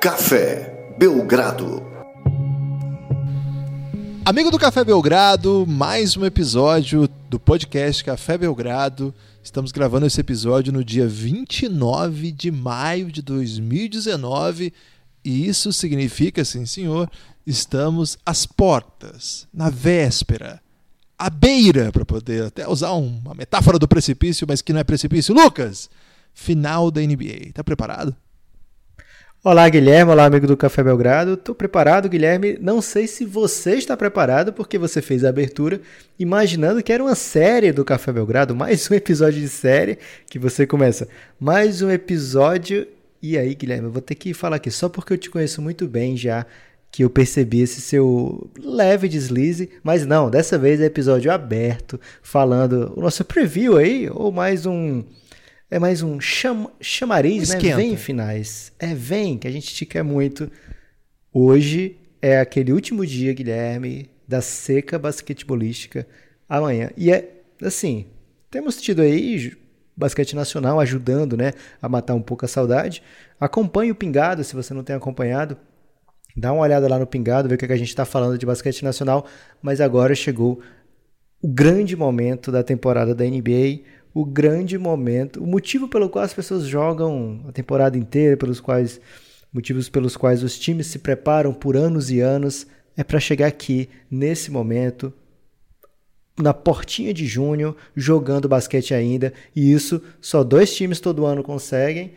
Café Belgrado. Amigo do Café Belgrado, mais um episódio do podcast Café Belgrado. Estamos gravando esse episódio no dia 29 de maio de 2019 e isso significa, sim senhor, estamos às portas, na véspera, à beira, para poder até usar uma metáfora do precipício, mas que não é precipício. Lucas, final da NBA. Tá preparado? Olá, Guilherme. Olá, amigo do Café Belgrado. Estou preparado, Guilherme. Não sei se você está preparado, porque você fez a abertura imaginando que era uma série do Café Belgrado, mais um episódio de série que você começa. Mais um episódio. E aí, Guilherme, eu vou ter que falar aqui, só porque eu te conheço muito bem já, que eu percebi esse seu leve deslize, mas não, dessa vez é episódio aberto, falando o nosso preview aí, ou mais um é mais um cham, chamariz, né? Vem finais. É, vem, que a gente te quer muito. Hoje é aquele último dia, Guilherme, da seca basquetebolística. Amanhã. E é assim, temos tido aí basquete nacional ajudando, né, a matar um pouco a saudade. Acompanhe o Pingado, se você não tem acompanhado. Dá uma olhada lá no Pingado, ver o que, é que a gente está falando de basquete nacional. Mas agora chegou o grande momento da temporada da NBA o grande momento, o motivo pelo qual as pessoas jogam a temporada inteira, pelos quais motivos pelos quais os times se preparam por anos e anos, é para chegar aqui nesse momento na portinha de junho, jogando basquete ainda, e isso só dois times todo ano conseguem,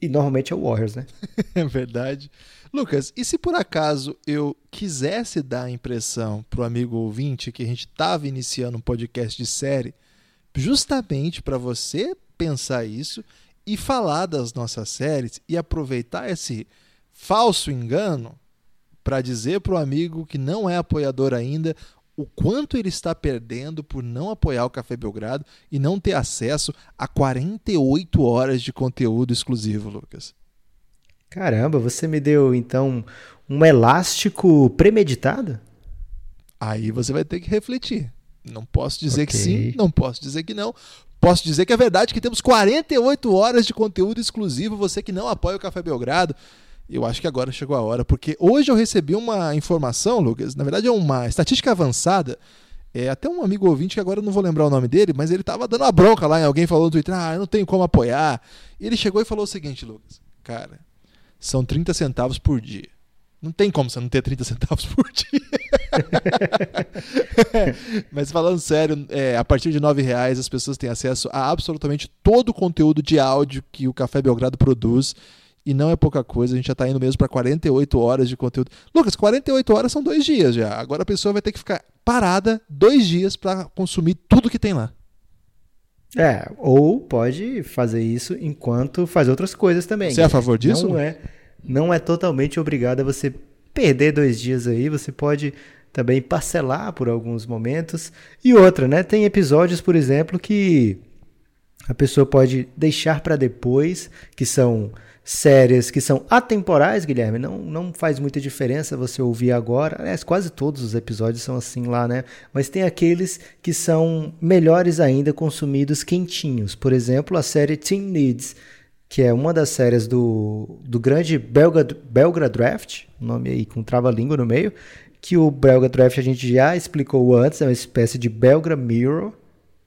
e normalmente é o Warriors, né? é verdade. Lucas, e se por acaso eu quisesse dar a impressão pro amigo ouvinte que a gente estava iniciando um podcast de série, justamente para você pensar isso e falar das nossas séries e aproveitar esse falso engano para dizer para o amigo que não é apoiador ainda o quanto ele está perdendo por não apoiar o Café Belgrado e não ter acesso a 48 horas de conteúdo exclusivo, Lucas. Caramba, você me deu então um elástico premeditado? Aí você vai ter que refletir. Não posso dizer okay. que sim, não posso dizer que não. Posso dizer que é verdade que temos 48 horas de conteúdo exclusivo. Você que não apoia o Café Belgrado, eu acho que agora chegou a hora, porque hoje eu recebi uma informação, Lucas, na verdade é uma estatística avançada. É até um amigo ouvinte que agora eu não vou lembrar o nome dele, mas ele estava dando uma bronca lá em alguém falou no Twitter: "Ah, eu não tenho como apoiar". E ele chegou e falou o seguinte, Lucas: "Cara, são 30 centavos por dia. Não tem como você não ter 30 centavos por dia. Mas falando sério, é, a partir de R$ reais as pessoas têm acesso a absolutamente todo o conteúdo de áudio que o Café Belgrado produz. E não é pouca coisa, a gente já está indo mesmo para 48 horas de conteúdo. Lucas, 48 horas são dois dias já. Agora a pessoa vai ter que ficar parada dois dias para consumir tudo que tem lá. É, ou pode fazer isso enquanto faz outras coisas também. Você é a favor disso? Não é, não é totalmente obrigado a você perder dois dias aí. Você pode também parcelar por alguns momentos. E outra, né? Tem episódios, por exemplo, que a pessoa pode deixar para depois, que são séries que são atemporais, Guilherme. Não, não faz muita diferença você ouvir agora. Aliás, quase todos os episódios são assim lá, né? Mas tem aqueles que são melhores ainda consumidos quentinhos. Por exemplo, a série Teen Needs que é uma das séries do, do grande Belga, Belgra Draft, nome aí com trava-língua no meio, que o Belga Draft a gente já explicou antes, é uma espécie de Belgra Mirror.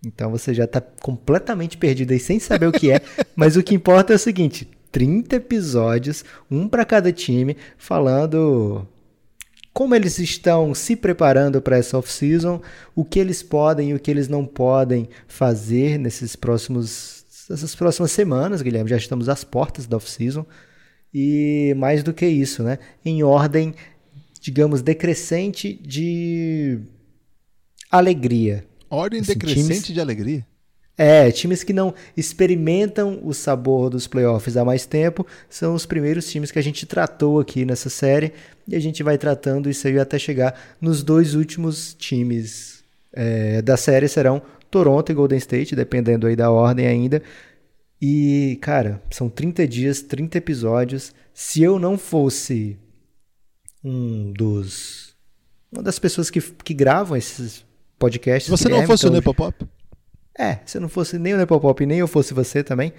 Então você já está completamente perdido aí sem saber o que é, mas o que importa é o seguinte: 30 episódios, um para cada time, falando como eles estão se preparando para essa off-season, o que eles podem e o que eles não podem fazer nesses próximos essas próximas semanas, Guilherme. Já estamos às portas da off-season. E mais do que isso, né? Em ordem, digamos, decrescente de alegria. Ordem assim, decrescente times... de alegria? É, times que não experimentam o sabor dos playoffs há mais tempo são os primeiros times que a gente tratou aqui nessa série e a gente vai tratando isso aí até chegar nos dois últimos times é, da série serão Toronto e Golden State, dependendo aí da ordem ainda. E, cara, são 30 dias, 30 episódios. Se eu não fosse um dos. Uma das pessoas que, que gravam esses podcasts. Se você não fosse então, o Nepopop? É, se eu não fosse nem o Nepopop nem eu fosse você também,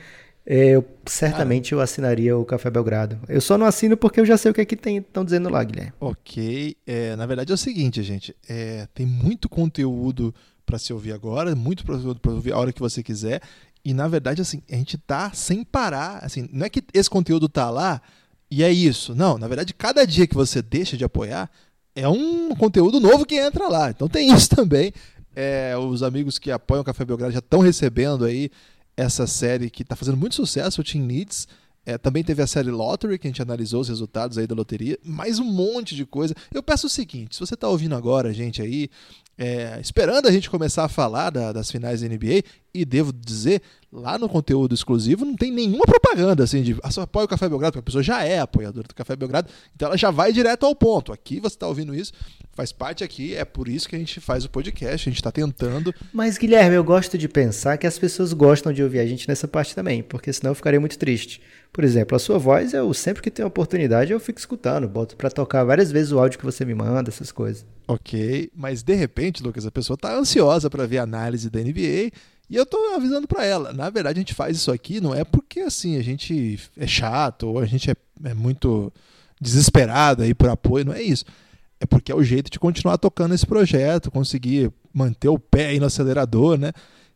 eu certamente eu assinaria o Café Belgrado. Eu só não assino porque eu já sei o que é que estão dizendo lá, Guilherme. Ok. É, na verdade é o seguinte, gente. É, tem muito conteúdo para se ouvir agora, muito para ouvir a hora que você quiser. E na verdade, assim, a gente tá sem parar. Assim, não é que esse conteúdo tá lá e é isso. Não, na verdade, cada dia que você deixa de apoiar é um conteúdo novo que entra lá. Então tem isso também. É, os amigos que apoiam o Café Belgrado já estão recebendo aí essa série que está fazendo muito sucesso, o Team Needs. É, também teve a série Lottery, que a gente analisou os resultados aí da loteria, mais um monte de coisa. Eu peço o seguinte: se você está ouvindo agora, gente, aí, é, esperando a gente começar a falar da, das finais da NBA, e devo dizer, lá no conteúdo exclusivo não tem nenhuma propaganda assim de ah, apoia o Café Belgrado, porque a pessoa já é apoiadora do Café Belgrado, então ela já vai direto ao ponto. Aqui você está ouvindo isso, faz parte aqui, é por isso que a gente faz o podcast, a gente está tentando. Mas, Guilherme, eu gosto de pensar que as pessoas gostam de ouvir a gente nessa parte também, porque senão eu ficaria muito triste. Por exemplo, a sua voz, eu sempre que tenho oportunidade, eu fico escutando, boto para tocar várias vezes o áudio que você me manda, essas coisas. Ok, mas de repente, Lucas, a pessoa está ansiosa para ver a análise da NBA e eu tô avisando para ela, na verdade a gente faz isso aqui não é porque assim a gente é chato ou a gente é, é muito desesperado aí por apoio, não é isso. É porque é o jeito de continuar tocando esse projeto, conseguir manter o pé aí no acelerador, né?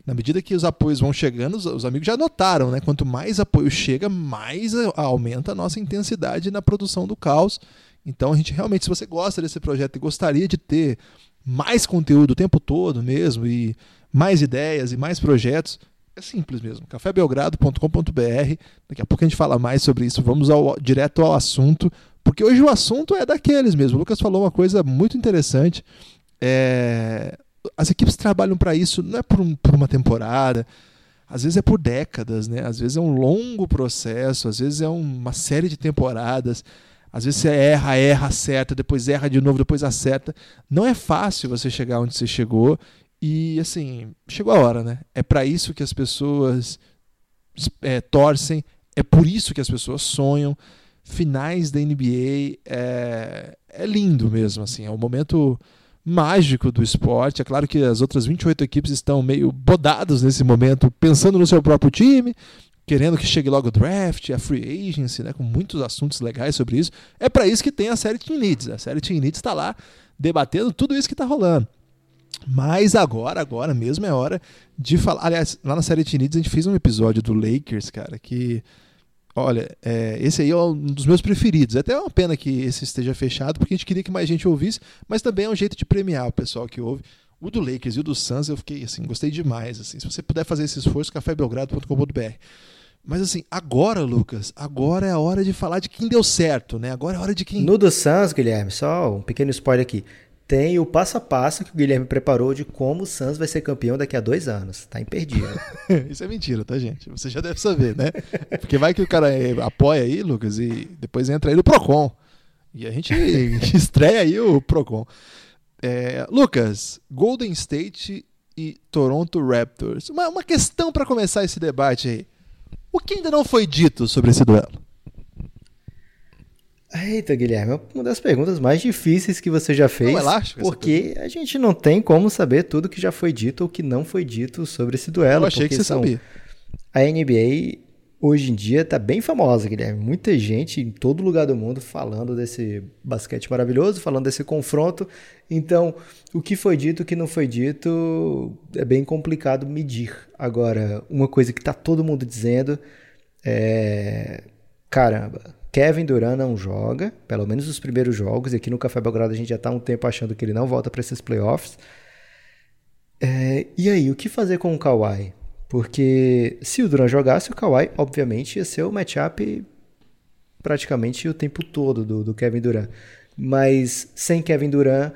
Na medida que os apoios vão chegando, os, os amigos já notaram, né? Quanto mais apoio chega, mais aumenta a nossa intensidade na produção do caos. Então a gente realmente, se você gosta desse projeto e gostaria de ter mais conteúdo o tempo todo mesmo e mais ideias e mais projetos, é simples mesmo. cafébelgrado.com.br. Daqui a pouco a gente fala mais sobre isso. Vamos ao, direto ao assunto, porque hoje o assunto é daqueles mesmo. O Lucas falou uma coisa muito interessante. É... As equipes trabalham para isso, não é por, um, por uma temporada, às vezes é por décadas, né? Às vezes é um longo processo, às vezes é uma série de temporadas. Às vezes você erra, erra, acerta, depois erra de novo, depois acerta. Não é fácil você chegar onde você chegou e assim, chegou a hora, né? É para isso que as pessoas é, torcem, é por isso que as pessoas sonham. Finais da NBA é, é lindo mesmo, assim, é um momento mágico do esporte. É claro que as outras 28 equipes estão meio bodadas nesse momento, pensando no seu próprio time, querendo que chegue logo o draft, a free agency, né, com muitos assuntos legais sobre isso. É para isso que tem a série Team Needs. A série Team Needs está lá debatendo tudo isso que está rolando. Mas agora, agora mesmo é hora de falar. Aliás, lá na série Tinids a gente fez um episódio do Lakers, cara, que. Olha, é, esse aí é um dos meus preferidos. É até uma pena que esse esteja fechado, porque a gente queria que mais gente ouvisse, mas também é um jeito de premiar o pessoal que ouve. O do Lakers e o do Suns eu fiquei assim, gostei demais. Assim. Se você puder fazer esse esforço, cafébelgrado.com.br. Mas assim, agora, Lucas, agora é a hora de falar de quem deu certo, né? Agora é a hora de quem. No do Suns, Guilherme, só um pequeno spoiler aqui tem o passo a passo que o Guilherme preparou de como o Suns vai ser campeão daqui a dois anos. Tá imperdível. Isso é mentira, tá, gente? Você já deve saber, né? Porque vai que o cara apoia aí, Lucas, e depois entra aí no Procon. E a gente estreia aí o Procon. É, Lucas, Golden State e Toronto Raptors. Uma, uma questão para começar esse debate aí. O que ainda não foi dito sobre esse duelo? Eita, Guilherme, é uma das perguntas mais difíceis que você já fez. Não, elástico, porque a gente não tem como saber tudo que já foi dito ou que não foi dito sobre esse duelo. Eu achei que você sabia. A NBA hoje em dia está bem famosa, Guilherme. Muita gente em todo lugar do mundo falando desse basquete maravilhoso, falando desse confronto. Então, o que foi dito, o que não foi dito, é bem complicado medir. Agora, uma coisa que está todo mundo dizendo é. Caramba, Kevin Durant não joga, pelo menos os primeiros jogos, e aqui no Café Belgrado a gente já está um tempo achando que ele não volta para esses playoffs. É, e aí, o que fazer com o Kawhi? Porque se o Durant jogasse, o Kawhi, obviamente, ia ser o matchup praticamente o tempo todo do, do Kevin Durant. Mas sem Kevin Durant,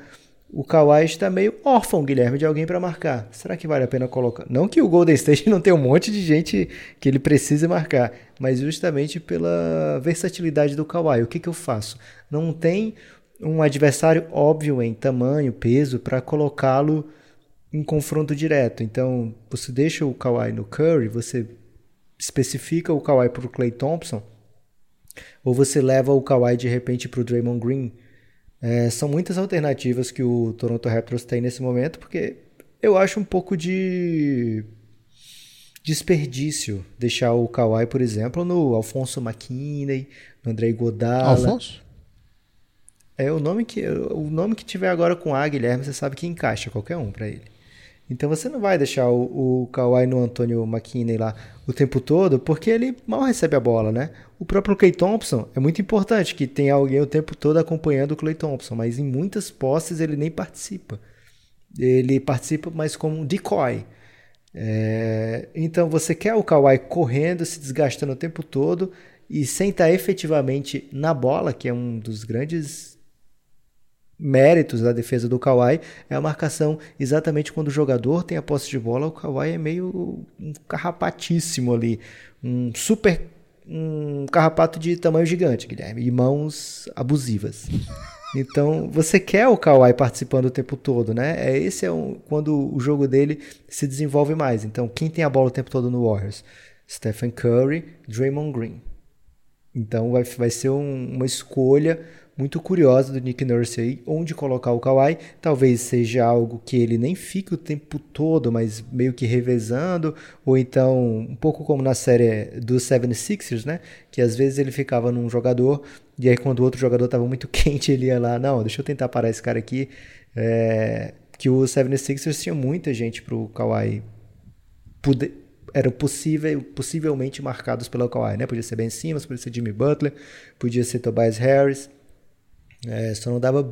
o Kawhi está meio órfão, Guilherme, de alguém para marcar. Será que vale a pena colocar? Não que o Golden State não tenha um monte de gente que ele precise marcar, mas justamente pela versatilidade do Kawhi. O que, que eu faço? Não tem um adversário óbvio em tamanho, peso, para colocá-lo em confronto direto. Então, você deixa o Kawhi no Curry, você especifica o Kawhi para o Clay Thompson, ou você leva o Kawhi de repente para o Draymond Green é, são muitas alternativas que o Toronto Raptors tem nesse momento, porque eu acho um pouco de desperdício deixar o Kawhi, por exemplo, no Alfonso McKinney, no André Godala. Alfonso? É o nome que o nome que tiver agora com A, Guilherme, você sabe que encaixa qualquer um para ele. Então você não vai deixar o, o Kawhi no Antônio McKinney lá o tempo todo, porque ele mal recebe a bola, né? O próprio Clay Thompson é muito importante que tenha alguém o tempo todo acompanhando o Clay Thompson, mas em muitas posses ele nem participa. Ele participa mais como um decoy. É... então você quer o Kawhi correndo, se desgastando o tempo todo e sem estar efetivamente na bola, que é um dos grandes méritos da defesa do Kawhi é a marcação exatamente quando o jogador tem a posse de bola, o Kawhi é meio um carrapatíssimo ali, um super um carrapato de tamanho gigante, Guilherme, e mãos abusivas. Então, você quer o Kawhi participando o tempo todo, né? É esse é um, quando o jogo dele se desenvolve mais. Então, quem tem a bola o tempo todo no Warriors? Stephen Curry, Draymond Green. Então, vai, vai ser um, uma escolha muito curiosa do Nick Nurse aí, onde colocar o Kawhi. Talvez seja algo que ele nem fique o tempo todo, mas meio que revezando, ou então um pouco como na série do 76ers, né? Que às vezes ele ficava num jogador, e aí quando o outro jogador estava muito quente, ele ia lá, não, deixa eu tentar parar esse cara aqui. É, que o 76ers tinha muita gente pro Kawhi poder eram possível, possivelmente marcados pelo Kawhi, né? Podia ser Ben Simmons, podia ser Jimmy Butler, podia ser Tobias Harris. É, só não dava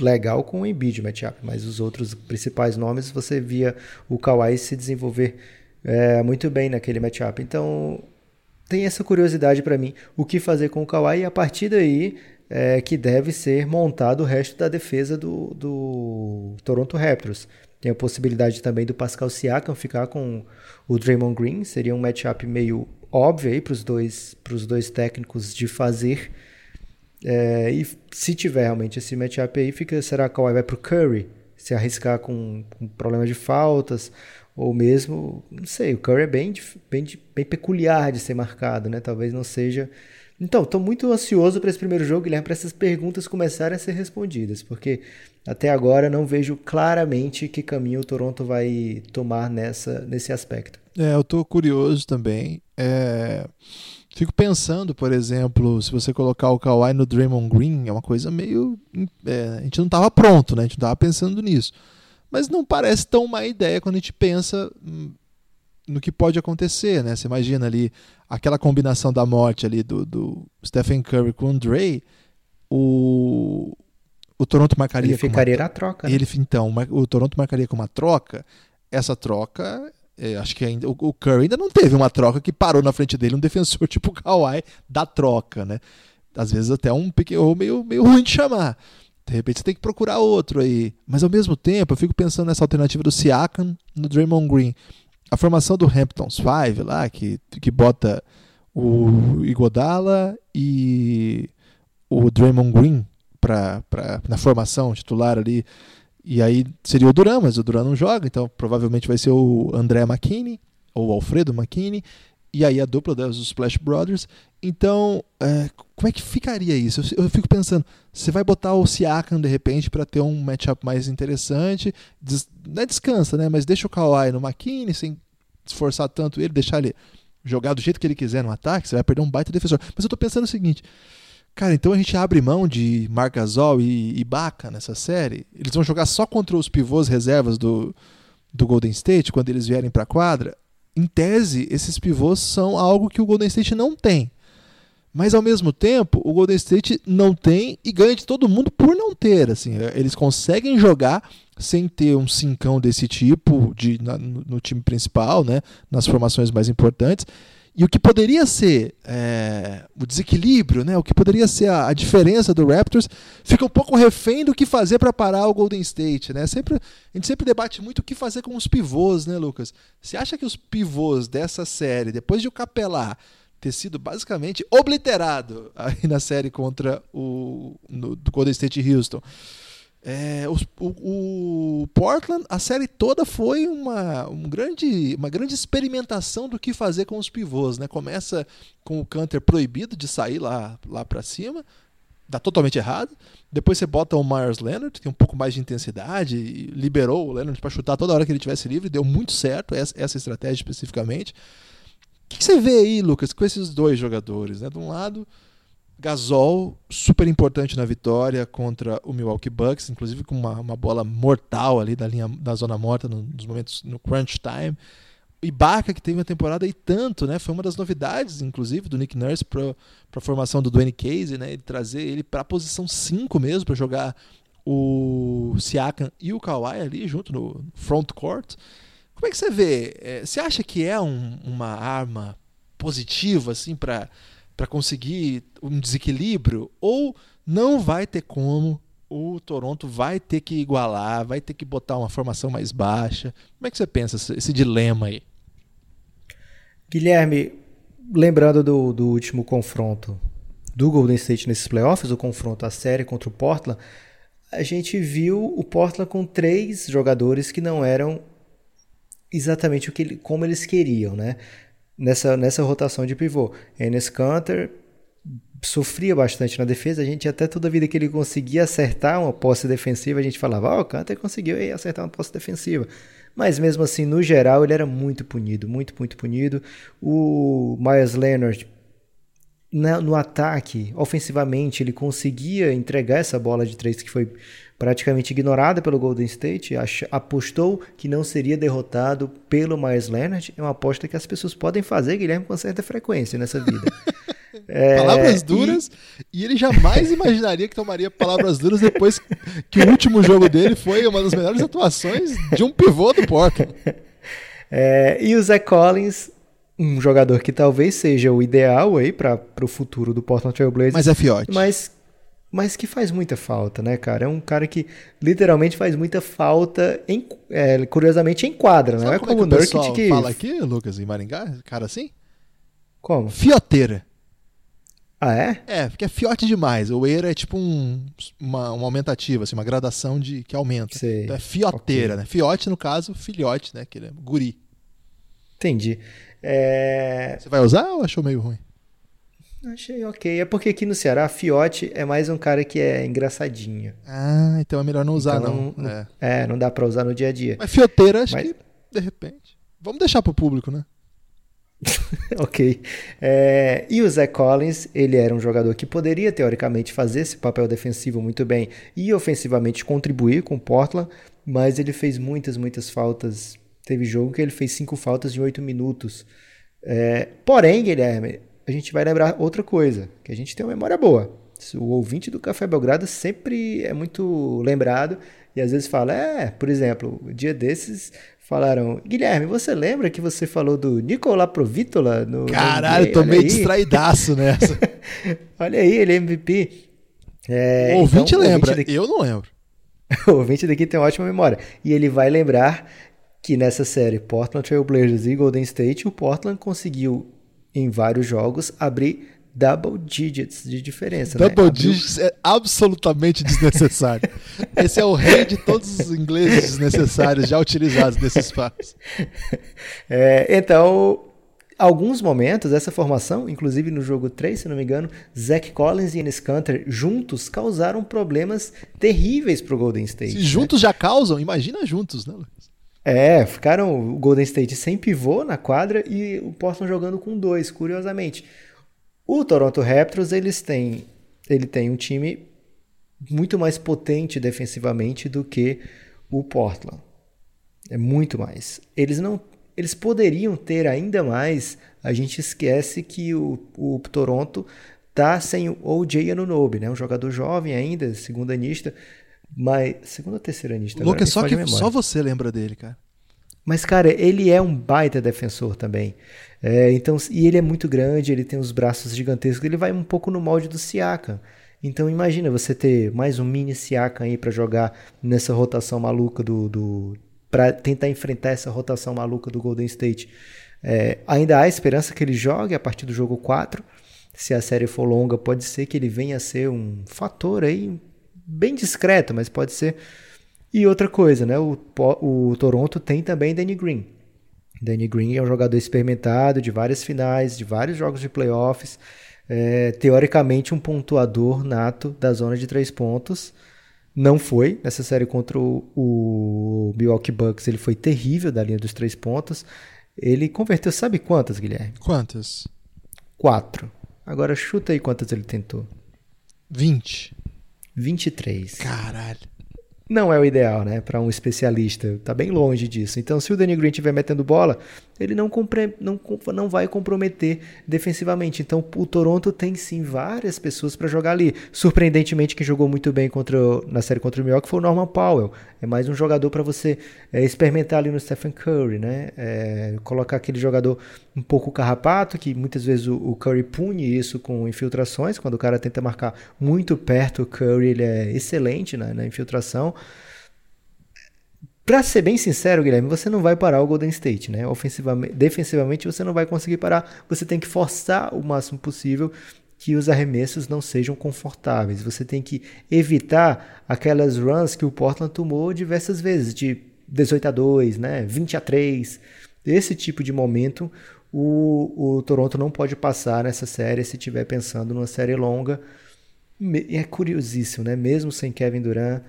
legal com o Embiid matchup, mas os outros principais nomes você via o Kawhi se desenvolver é, muito bem naquele matchup. Então tem essa curiosidade para mim, o que fazer com o Kawhi e a partir daí é, que deve ser montado o resto da defesa do, do Toronto Raptors. Tem a possibilidade também do Pascal Siakam ficar com o Draymond Green, seria um matchup meio óbvio aí para os dois, dois técnicos de fazer. É, e se tiver realmente esse matchup aí, fica, será que Kawhi vai pro Curry? Se arriscar com, com problema de faltas, ou mesmo, não sei, o Curry é bem, bem, bem peculiar de ser marcado, né? Talvez não seja. Então, estou muito ansioso para esse primeiro jogo, Guilherme, para essas perguntas começarem a ser respondidas, porque até agora não vejo claramente que caminho o Toronto vai tomar nessa, nesse aspecto. É, eu estou curioso também. É... Fico pensando, por exemplo, se você colocar o Kawhi no Draymond Green, é uma coisa meio. É, a gente não estava pronto, né? A gente não estava pensando nisso. Mas não parece tão má ideia quando a gente pensa hum, no que pode acontecer, né? Você imagina ali aquela combinação da morte ali do, do Stephen Curry com o Dre, o, o Toronto marcaria. Ele ficaria uma, na troca. Né? Ele, então, o Toronto marcaria com uma troca. Essa troca é, acho que ainda, o, Curry ainda não teve uma troca que parou na frente dele um defensor tipo o Kawhi da troca, né? Às vezes até um pequeno meio, meio ruim de chamar. De repente você tem que procurar outro aí. Mas ao mesmo tempo, eu fico pensando nessa alternativa do Siakam no Draymond Green. A formação do Hamptons 5 lá, que, que bota o Igodala e o Draymond Green pra, pra, na formação titular ali e aí seria o Duran, mas o Duran não joga, então provavelmente vai ser o André McKinney ou o Alfredo McKinney. E aí a dupla dos Splash Brothers. Então, é, como é que ficaria isso? Eu, eu, fico pensando, você vai botar o Siakam de repente para ter um matchup mais interessante. Des, não é descansa, né? Mas deixa o Kawhi no McKinney sem esforçar tanto ele, deixar ele jogar do jeito que ele quiser no ataque, você vai perder um baita defensor. Mas eu tô pensando o seguinte: Cara, então a gente abre mão de Margasol e Ibaka nessa série. Eles vão jogar só contra os pivôs reservas do, do Golden State quando eles vierem para a quadra. Em tese, esses pivôs são algo que o Golden State não tem. Mas ao mesmo tempo, o Golden State não tem e ganha de todo mundo por não ter. Assim, eles conseguem jogar sem ter um cincão desse tipo de, na, no time principal, né, nas formações mais importantes. E o que poderia ser é, o desequilíbrio, né, o que poderia ser a, a, diferença do Raptors, fica um pouco refém do que fazer para parar o Golden State. Né? Sempre, a gente sempre debate muito o que fazer com os pivôs, né, Lucas? Você acha que os pivôs dessa série, depois de o Capelá ter sido basicamente obliterado aí na série contra o no, do Golden State Houston, é, o, o, Portland, a série toda foi uma, um grande, uma grande experimentação do que fazer com os pivôs. Né? Começa com o Canter proibido de sair lá, lá para cima, dá totalmente errado. Depois você bota o Myers Leonard, tem um pouco mais de intensidade, liberou o Leonard para chutar toda hora que ele tivesse livre, deu muito certo essa, essa estratégia especificamente. O que, você vê aí, Lucas, com esses dois jogadores? Né? De um lado, Gasol, super importante na vitória contra o Milwaukee Bucks, inclusive com uma, uma bola mortal ali da linha da zona morta no, nos momentos no crunch time. Ibaka, que teve uma temporada e tanto, né? Foi uma das novidades, inclusive, do Nick Nurse para a formação do Dwayne Casey, né? Ele trazer ele para a posição 5 mesmo, para jogar o Siakam e o Kawhi ali junto no front court. Como é que você vê? É, você acha que é um, uma arma positiva, assim, para conseguir um desequilíbrio? Ou não vai ter como o Toronto vai ter que igualar, vai ter que botar uma formação mais baixa. Como é que você pensa esse, esse dilema aí? Guilherme, lembrando do, do último confronto do Golden State nesses playoffs, o confronto a série contra o Portland, a gente viu o Portland com três jogadores que não eram exatamente o que como eles queriam, né? Nessa, nessa rotação de pivô. Enes Kanter, sofria bastante na defesa. A gente até toda vida que ele conseguia acertar uma posse defensiva, a gente falava, ó, oh, o Kanter conseguiu aí, acertar uma posse defensiva. Mas mesmo assim, no geral, ele era muito punido, muito, muito punido. O Myers Leonard, na, no ataque, ofensivamente, ele conseguia entregar essa bola de três que foi praticamente ignorada pelo Golden State, apostou que não seria derrotado pelo Myers Leonard. É uma aposta que as pessoas podem fazer, Guilherme, com certa frequência nessa vida. É, palavras duras, e... e... ele jamais imaginaria que tomaria palavras duras depois que o último jogo dele foi uma das melhores atuações de um pivô do Portland. É, e o Zé Collins, um jogador que talvez seja o ideal aí para o futuro do Portland Trail Blazers. Mas é fiote. Mas, mas que faz muita falta, né, cara? É um cara que literalmente faz muita falta, em, é, curiosamente, em quadra, não é como, é o Nurkic que... fala aqui, Lucas, em Maringá? Cara assim? Como? Fioteira. Ah, é? É, porque é fiote demais. O eira é tipo um, uma, uma aumentativa, assim, uma gradação de que aumenta. Sei. Então é fioteira, okay. né? Fiote, no caso, filhote, né? Que ele é guri. Entendi. É... Você vai usar ou achou meio ruim? Achei ok. É porque aqui no Ceará, fiote é mais um cara que é engraçadinho. Ah, então é melhor não usar, então, não. É. é. não dá pra usar no dia a dia. Mas fioteira, acho Mas... que, de repente. Vamos deixar pro público, né? ok. É, e o Zach Collins, ele era um jogador que poderia, teoricamente, fazer esse papel defensivo muito bem e ofensivamente contribuir com o Portland, mas ele fez muitas, muitas faltas. Teve jogo que ele fez cinco faltas em oito minutos. É, porém, Guilherme, a gente vai lembrar outra coisa, que a gente tem uma memória boa. O ouvinte do Café Belgrado sempre é muito lembrado e às vezes fala, é, por exemplo, o dia desses falaram: Guilherme, você lembra que você falou do Nicolás Provítola no. Caralho, tô meio distraidaço nessa. Olha aí, ele é MVP. É, o ouvinte então, lembra, ouvinte daqui... eu não lembro. o ouvinte daqui tem uma ótima memória. E ele vai lembrar que nessa série Portland Trail Blazers e Golden State, o Portland conseguiu, em vários jogos, abrir double digits de diferença. Né? Double né? digits é absolutamente desnecessário. Esse é o rei de todos os ingleses desnecessários já utilizados nesse espaço. É, então, alguns momentos, essa formação, inclusive no jogo 3, se não me engano, Zach Collins e Enes Kanter juntos causaram problemas terríveis para o Golden State. Se né? juntos já causam, imagina juntos, né? É, ficaram o Golden State sem pivô na quadra e o Portland jogando com dois, curiosamente. O Toronto Raptors, eles têm, ele tem um time muito mais potente defensivamente do que o Portland. É muito mais. Eles não eles poderiam ter ainda mais. A gente esquece que o, o Toronto tá sem o OJ Anunoby, né? Um jogador jovem ainda, segunda anista, mas segunda ou terceira anista. Lucas, só que só você lembra dele, cara. Mas, cara, ele é um baita defensor também. É, então, e ele é muito grande, ele tem os braços gigantescos, ele vai um pouco no molde do Siakam. Então imagina você ter mais um mini Siakam aí para jogar nessa rotação maluca do, do para tentar enfrentar essa rotação maluca do Golden State. É, ainda há esperança que ele jogue a partir do jogo 4. Se a série for longa, pode ser que ele venha a ser um fator aí bem discreto, mas pode ser e outra coisa, né? O, o Toronto tem também Danny Green. Danny Green é um jogador experimentado de várias finais, de vários jogos de playoffs. é, teoricamente um pontuador nato da zona de três pontos. Não foi nessa série contra o, o Milwaukee Bucks, ele foi terrível da linha dos três pontos. Ele converteu, sabe quantas, Guilherme? Quantas? Quatro. Agora chuta aí quantas ele tentou. 20. 23. Caralho não é o ideal, né, para um especialista. Está bem longe disso. Então, se o Danny Green estiver metendo bola, ele não, não, não vai comprometer defensivamente. Então, o Toronto tem sim várias pessoas para jogar ali. Surpreendentemente, quem jogou muito bem contra, na série contra o Milwaukee foi o Norman Powell. É mais um jogador para você é, experimentar ali no Stephen Curry, né? É, colocar aquele jogador um pouco carrapato, que muitas vezes o, o, Curry pune isso com infiltrações. Quando o cara tenta marcar muito perto, o Curry ele é excelente na, na infiltração. Pra ser bem sincero, Guilherme, você não vai parar o Golden State, né? Ofensivamente, defensivamente você não vai conseguir parar. Você tem que forçar o máximo possível que os arremessos não sejam confortáveis. Você tem que evitar aquelas runs que o Portland tomou diversas vezes, de 18 a 2, né? 20 a 3. Esse tipo de momento o, o Toronto não pode passar nessa série se estiver pensando numa série longa. É curiosíssimo, né? Mesmo sem Kevin Durant,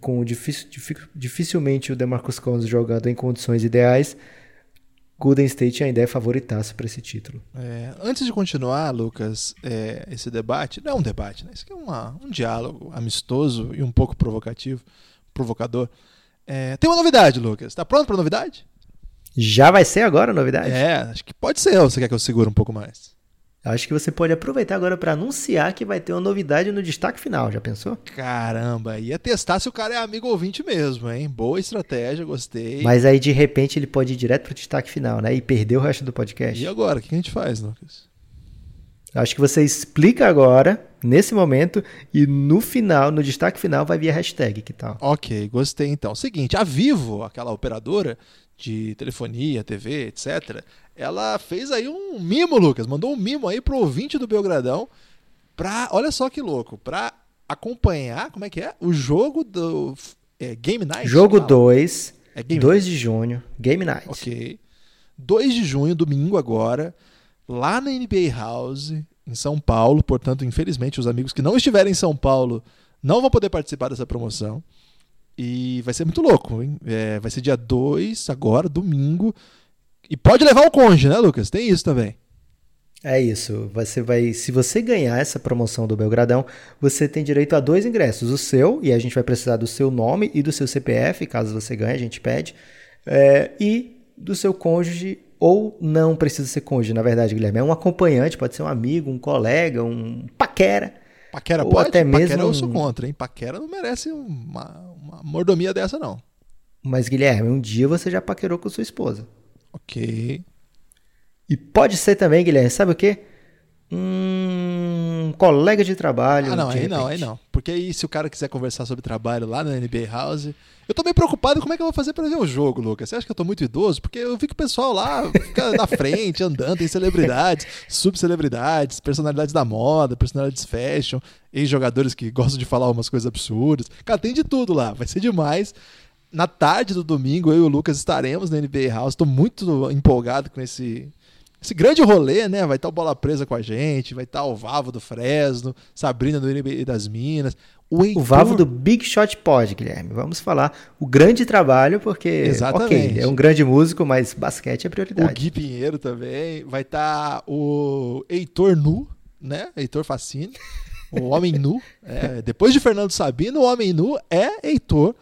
com difícil, dificilmente o DeMarcus Cousins jogando em condições ideais, Golden State ainda é favoritaço para esse título. É, antes de continuar, Lucas, é, esse debate, não é um debate, né? Isso aqui é uma, um diálogo amistoso e um pouco provocativo, provocador. É, tem uma novidade, Lucas. Está pronto para novidade? Já vai ser agora a novidade? É, acho que pode ser. Ou você quer que eu segure um pouco mais? Acho que você pode aproveitar agora para anunciar que vai ter uma novidade no destaque final, já pensou? Caramba, ia testar se o cara é amigo ouvinte mesmo, hein? Boa estratégia, gostei. Mas aí de repente ele pode ir direto pro destaque final, né? E perder o resto do podcast. E agora, o que a gente faz, Lucas? Acho que você explica agora, nesse momento, e no final, no destaque final, vai vir a hashtag, que tal? Ok, gostei então. Seguinte, a Vivo, aquela operadora de telefonia, TV, etc., ela fez aí um mimo, Lucas, mandou um mimo aí pro ouvinte do Belgradão pra, olha só que louco, pra acompanhar, como é que é? O jogo do é, Game Night? Jogo 2, é 2 de junho, Game Night. Ok. 2 de junho, domingo agora, lá na NBA House, em São Paulo, portanto, infelizmente, os amigos que não estiverem em São Paulo não vão poder participar dessa promoção. E vai ser muito louco, hein? É, vai ser dia 2 agora, domingo. E pode levar o conge, né, Lucas? Tem isso também. É isso. Você vai, se você ganhar essa promoção do Belgradão, você tem direito a dois ingressos: o seu e a gente vai precisar do seu nome e do seu CPF, caso você ganhe, a gente pede, é, e do seu cônjuge ou não precisa ser cônjuge, na verdade, Guilherme. É um acompanhante, pode ser um amigo, um colega, um paquera. Paquera pode? Até mesmo paquera eu sou contra, hein? Paquera não merece uma, uma mordomia dessa, não. Mas, Guilherme, um dia você já paquerou com sua esposa. Ok. E pode ser também, Guilherme, sabe o quê? Um colega de trabalho. Ah, não, aí repente. não, aí não. Porque aí, se o cara quiser conversar sobre trabalho lá na NBA House. Eu tô bem preocupado como é que eu vou fazer pra ver o jogo, Lucas. Você acha que eu tô muito idoso? Porque eu vi que o pessoal lá fica na frente, andando, tem celebridades, subcelebridades, personalidades da moda, personalidades fashion, ex-jogadores que gostam de falar umas coisas absurdas. Cara, tem de tudo lá. Vai ser demais na tarde do domingo, eu e o Lucas estaremos na NBA House. Estou muito empolgado com esse, esse grande rolê, né? Vai estar o Bola Presa com a gente, vai estar o Vavo do Fresno, Sabrina do NBA das Minas. O, Heitor... o Vavo do Big Shot Pod, Guilherme. Vamos falar o grande trabalho, porque Exatamente. ok, é um grande músico, mas basquete é prioridade. O Gui Pinheiro também. Vai estar o Heitor Nu, né? Heitor Facine. O Homem Nu. É, depois de Fernando Sabino, o Homem Nu é Heitor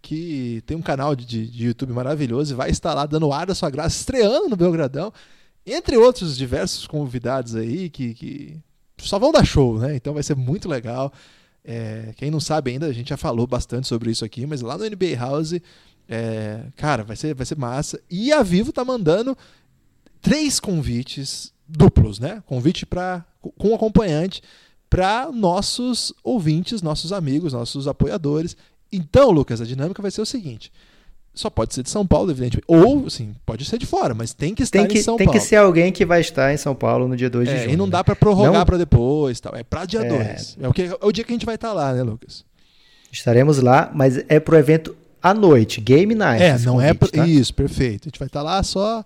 que tem um canal de, de, YouTube maravilhoso e vai estar lá dando ar da sua graça, estreando no Belgradão, entre outros diversos convidados aí que, que só vão dar show, né? Então vai ser muito legal. É, quem não sabe ainda, a gente já falou bastante sobre isso aqui, mas lá no NBA House, é, cara, vai ser, vai ser massa. E a Vivo tá mandando três convites duplos, né? Convite para com acompanhante para nossos ouvintes, nossos amigos, nossos apoiadores. Então, Lucas, a dinâmica vai ser o seguinte: só pode ser de São Paulo, evidentemente. Ou, assim, pode ser de fora, mas tem que estar tem que, em São tem Paulo. Tem que ser alguém que vai estar em São Paulo no dia 2 é, de junho. E não dá para prorrogar para depois, tal. É para dia 2. É. É, o que, é o dia que a gente vai estar lá, né, Lucas? Estaremos lá, mas é pro evento à noite, Game Night. É, não convite, é pro... tá? isso, perfeito. A gente vai estar lá só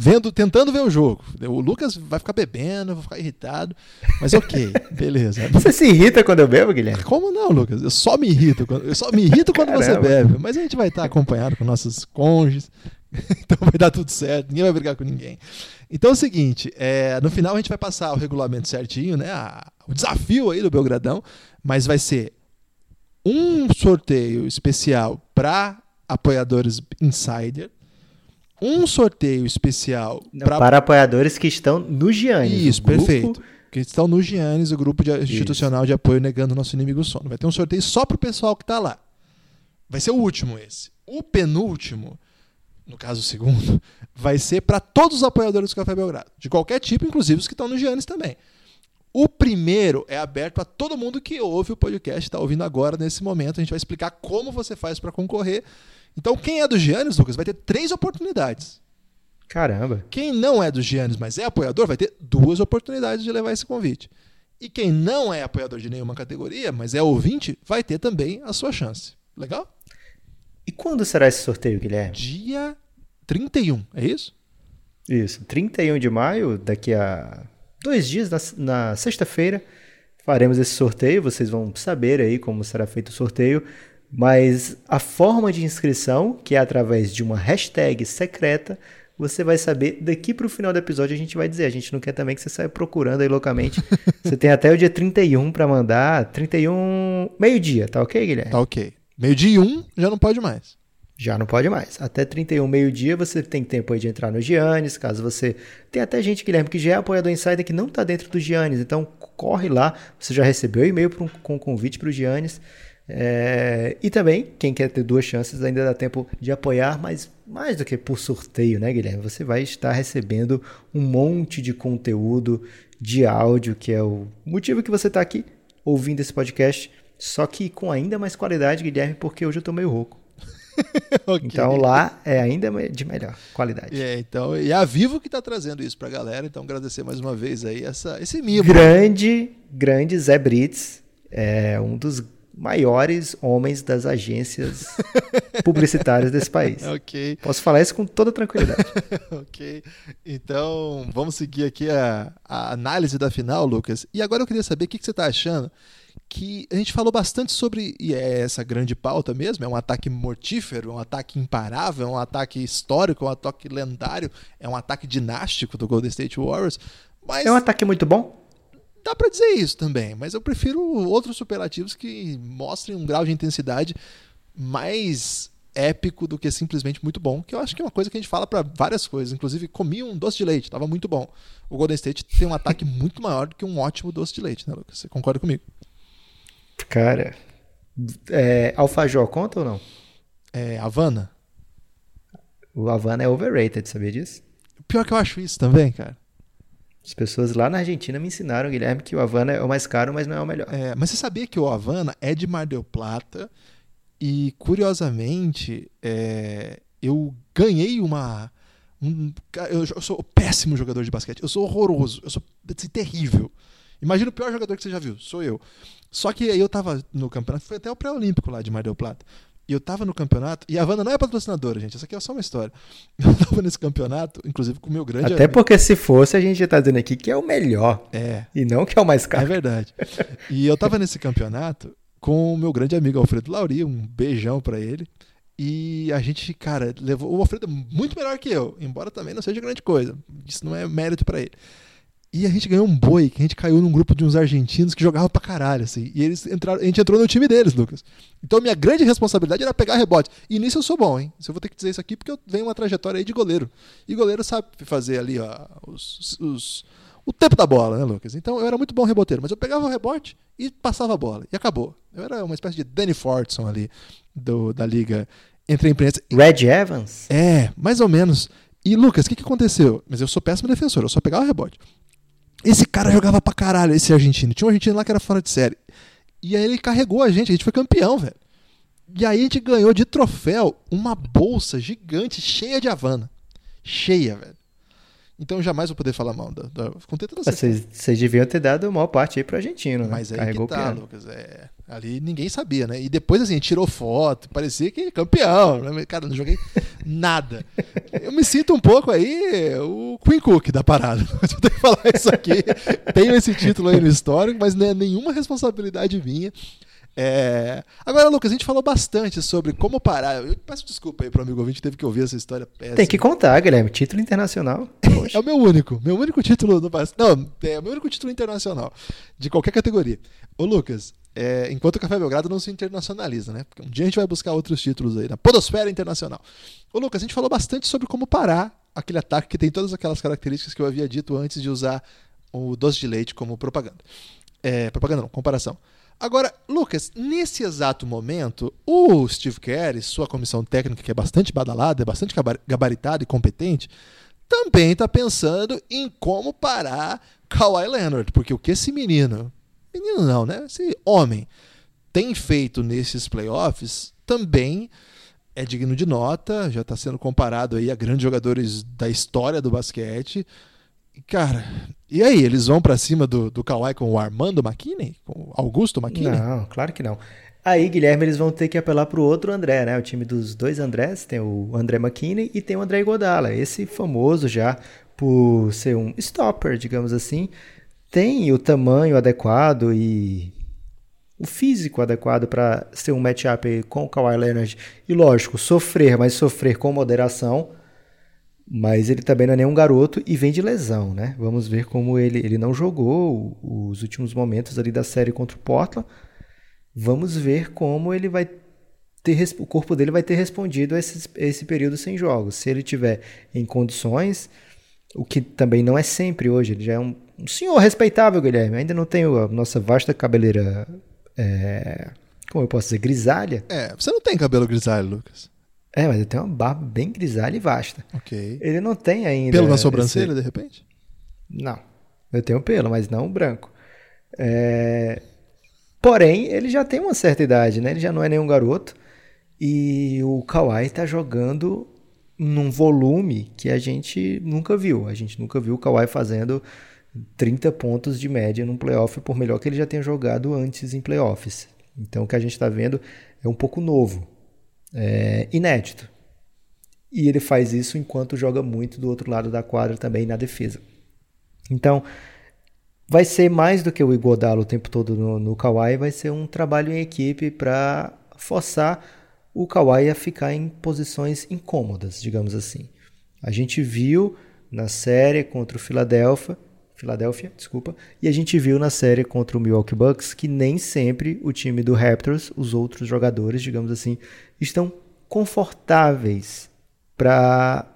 vendo, tentando ver o jogo. O Lucas vai ficar bebendo, vai ficar irritado, mas ok, beleza. Você se irrita quando eu bebo, Guilherme? Como não, Lucas? Eu só me irrito, quando, eu só me irrito quando Caramba. você bebe, mas a gente vai estar acompanhado com nossos cônjuges, então vai dar tudo certo, ninguém vai brigar com ninguém. Então é o seguinte, é, no final a gente vai passar o regulamento certinho, né? A, o desafio aí do Belgradão, mas vai ser um sorteio especial para apoiadores insider, um sorteio especial pra... para apoiadores que estão no Giannis. Isso, grupo... perfeito. Que estão no Giannis, o grupo de, institucional de apoio negando o nosso inimigo sono. Vai ter um sorteio só para o pessoal que está lá. Vai ser o último esse. O penúltimo, no caso o segundo, vai ser para todos os apoiadores do Café Belgrado. De qualquer tipo, inclusive os que estão no Giannis também. O primeiro é aberto a todo mundo que ouve o podcast, está ouvindo agora nesse momento. A gente vai explicar como você faz para concorrer. Então, quem é do Giannis, Lucas, vai ter três oportunidades. Caramba. Quem não é do Giannis, mas é apoiador, vai ter duas oportunidades de levar esse convite. E quem não é apoiador de nenhuma categoria, mas é ouvinte, vai ter também a sua chance. Legal? E quando será esse sorteio, Guilherme? Dia 31, é isso? Isso, 31 de maio, daqui a dois dias, na, na sexta-feira, faremos esse sorteio. Vocês vão saber aí como será feito o sorteio. Mas a forma de inscrição, que é através de uma hashtag secreta, você vai saber daqui para o final do episódio a gente vai dizer. A gente não quer também que você saia procurando aí loucamente. você tem até o dia 31 para mandar. 31, meio-dia, tá ok, Guilherme? Tá ok. Meio-dia e um já não pode mais. Já não pode mais. Até 31, meio-dia, você tem tempo aí de entrar no Giannis, caso você... Tem até gente, Guilherme, que já é apoiador Insider que não está dentro do Giannis, então corre lá, você já recebeu e-mail um, com convite para o Giannis. É... E também, quem quer ter duas chances, ainda dá tempo de apoiar, mas mais do que por sorteio, né, Guilherme? Você vai estar recebendo um monte de conteúdo de áudio, que é o motivo que você está aqui ouvindo esse podcast, só que com ainda mais qualidade, Guilherme, porque hoje eu estou meio rouco. okay. Então lá é ainda de melhor qualidade. É, então, e é a Vivo que está trazendo isso para a galera, então agradecer mais uma vez aí essa, esse mimo. Grande, grande Zé Brits, é um dos maiores homens das agências publicitárias desse país. Ok. Posso falar isso com toda tranquilidade. ok. Então, vamos seguir aqui a, a, análise da final, Lucas. E agora eu queria saber o que, que você está achando que a gente falou bastante sobre, e é essa grande pauta mesmo, é um ataque mortífero, é um ataque imparável, é um ataque histórico, é um ataque lendário, é um ataque dinástico do Golden State Warriors. Mas é um ataque muito bom? Dá para dizer isso também, mas eu prefiro outros superlativos que mostrem um grau de intensidade mais épico do que simplesmente muito bom, que eu acho que é uma coisa que a gente fala para várias coisas. Inclusive, comi um doce de leite, estava muito bom. O Golden State tem um ataque muito maior do que um ótimo doce de leite, né, Lucas? Você concorda comigo? Cara, é, Alfajor conta ou não? É, Havana? O Havana é overrated, sabia disso? Pior que eu acho isso também, cara. As pessoas lá na Argentina me ensinaram, Guilherme, que o Havana é o mais caro, mas não é o melhor. É, mas você sabia que o Havana é de Mar del Plata e, curiosamente, é, eu ganhei uma... Um, eu, eu sou péssimo jogador de basquete. Eu sou horroroso. Eu sou assim, terrível. Imagina o pior jogador que você já viu. Sou eu. Só que aí eu tava no campeonato, foi até o pré-olímpico lá de Mar del Plata. E eu tava no campeonato, e a Havana não é patrocinadora, gente, essa aqui é só uma história. Eu tava nesse campeonato, inclusive com o meu grande Até amigo. porque se fosse, a gente já tá dizendo aqui que é o melhor. É. E não que é o mais caro. É verdade. E eu tava nesse campeonato com o meu grande amigo Alfredo Lauri, um beijão para ele. E a gente, cara, levou. O Alfredo é muito melhor que eu, embora também não seja grande coisa. Isso não é mérito para ele. E a gente ganhou um boi, que a gente caiu num grupo de uns argentinos que jogavam pra caralho, assim. E eles entraram, a gente entrou no time deles, Lucas. Então minha grande responsabilidade era pegar rebote. E nisso eu sou bom, hein? Se eu vou ter que dizer isso aqui porque eu venho uma trajetória aí de goleiro. E goleiro sabe fazer ali, ó, os, os, o tempo da bola, né, Lucas? Então eu era muito bom reboteiro, mas eu pegava o rebote e passava a bola. E acabou. Eu era uma espécie de Danny Fortson ali do, da liga entre a imprensa. Red Evans? É, mais ou menos. E Lucas, o que, que aconteceu? Mas eu sou péssimo defensor, eu só pegava o rebote. Esse cara jogava pra caralho, esse argentino. Tinha um argentino lá que era fora de série. E aí ele carregou a gente, a gente foi campeão, velho. E aí a gente ganhou de troféu uma bolsa gigante cheia de Havana. Cheia, velho. Então jamais vou poder falar mal da, da com tenta Vocês, vocês deviam ter dado a maior parte aí pro argentino, né? Mas aí Carregou que tá, Lucas. É, ali ninguém sabia, né? E depois, assim, tirou foto, parecia que campeão. Né? Cara, não joguei nada. Eu me sinto um pouco aí o Queen Cook da parada. Eu tenho que falar isso aqui. Tenho esse título aí no histórico, mas não é nenhuma responsabilidade minha. É... Agora, Lucas, a gente falou bastante sobre como parar. Eu peço desculpa aí pro amigo ouvinte, teve que ouvir essa história péssima. Tem que contar, Guilherme. Título internacional. é o meu único. Meu único título do Não, é o meu único título internacional. De qualquer categoria. Ô, Lucas, é, enquanto o Café Belgrado não se internacionaliza, né? Porque um dia a gente vai buscar outros títulos aí na Podosfera Internacional. Ô, Lucas, a gente falou bastante sobre como parar aquele ataque que tem todas aquelas características que eu havia dito antes de usar o doce de leite como propaganda. É, propaganda não, comparação. Agora, Lucas, nesse exato momento, o Steve Kerr sua comissão técnica, que é bastante badalada, é bastante gabaritada e competente, também está pensando em como parar Kawhi Leonard, porque o que esse menino, menino não, né? Esse homem tem feito nesses playoffs também é digno de nota, já está sendo comparado aí a grandes jogadores da história do basquete. Cara, e aí, eles vão para cima do, do Kawhi com o Armando McKinney? Com o Augusto McKinney? Não, claro que não. Aí, Guilherme, eles vão ter que apelar pro outro André, né? O time dos dois Andrés, tem o André McKinney e tem o André Godala. Esse famoso já por ser um stopper, digamos assim, tem o tamanho adequado e o físico adequado para ser um matchup com o Kawhi Leonard. E lógico, sofrer, mas sofrer com moderação mas ele também não é nenhum garoto e vem de lesão, né? Vamos ver como ele, ele não jogou os últimos momentos ali da série contra o Portland. Vamos ver como ele vai ter o corpo dele vai ter respondido a esse, a esse período sem jogos. Se ele tiver em condições, o que também não é sempre hoje, ele já é um, um senhor respeitável, Guilherme. Ainda não tem a nossa vasta cabeleira, é, como eu posso dizer, grisalha. É, você não tem cabelo grisalho, Lucas. É, mas ele tem uma barba bem grisalha e vasta. Ok. Ele não tem ainda. Pelo na sobrancelha, esse... de repente? Não. Eu tenho pelo, mas não branco. É... Porém, ele já tem uma certa idade, né? Ele já não é nenhum garoto. E o Kawhi está jogando num volume que a gente nunca viu. A gente nunca viu o Kawhi fazendo 30 pontos de média num playoff, por melhor que ele já tenha jogado antes em playoffs. Então, o que a gente está vendo é um pouco novo é, inédito. E ele faz isso enquanto joga muito do outro lado da quadra também na defesa. Então, vai ser mais do que o Igodalo o tempo todo no, no Kawhi, vai ser um trabalho em equipe para forçar o Kawhi a ficar em posições incômodas, digamos assim. A gente viu na série contra o Philadelphia, Philadelphia, desculpa, e a gente viu na série contra o Milwaukee Bucks que nem sempre o time do Raptors, os outros jogadores, digamos assim, estão confortáveis para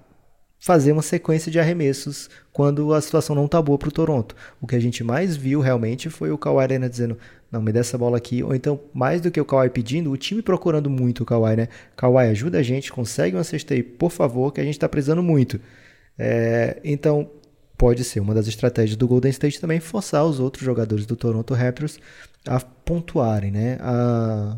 fazer uma sequência de arremessos quando a situação não tá boa para o Toronto. O que a gente mais viu realmente foi o Kawhi Arena dizendo não, me dê essa bola aqui. Ou então, mais do que o Kawhi pedindo, o time procurando muito o Kawhi, né? Kawhi, ajuda a gente, consegue uma cesta aí, por favor, que a gente está precisando muito. É, então, pode ser uma das estratégias do Golden State também forçar os outros jogadores do Toronto Raptors a pontuarem, né? A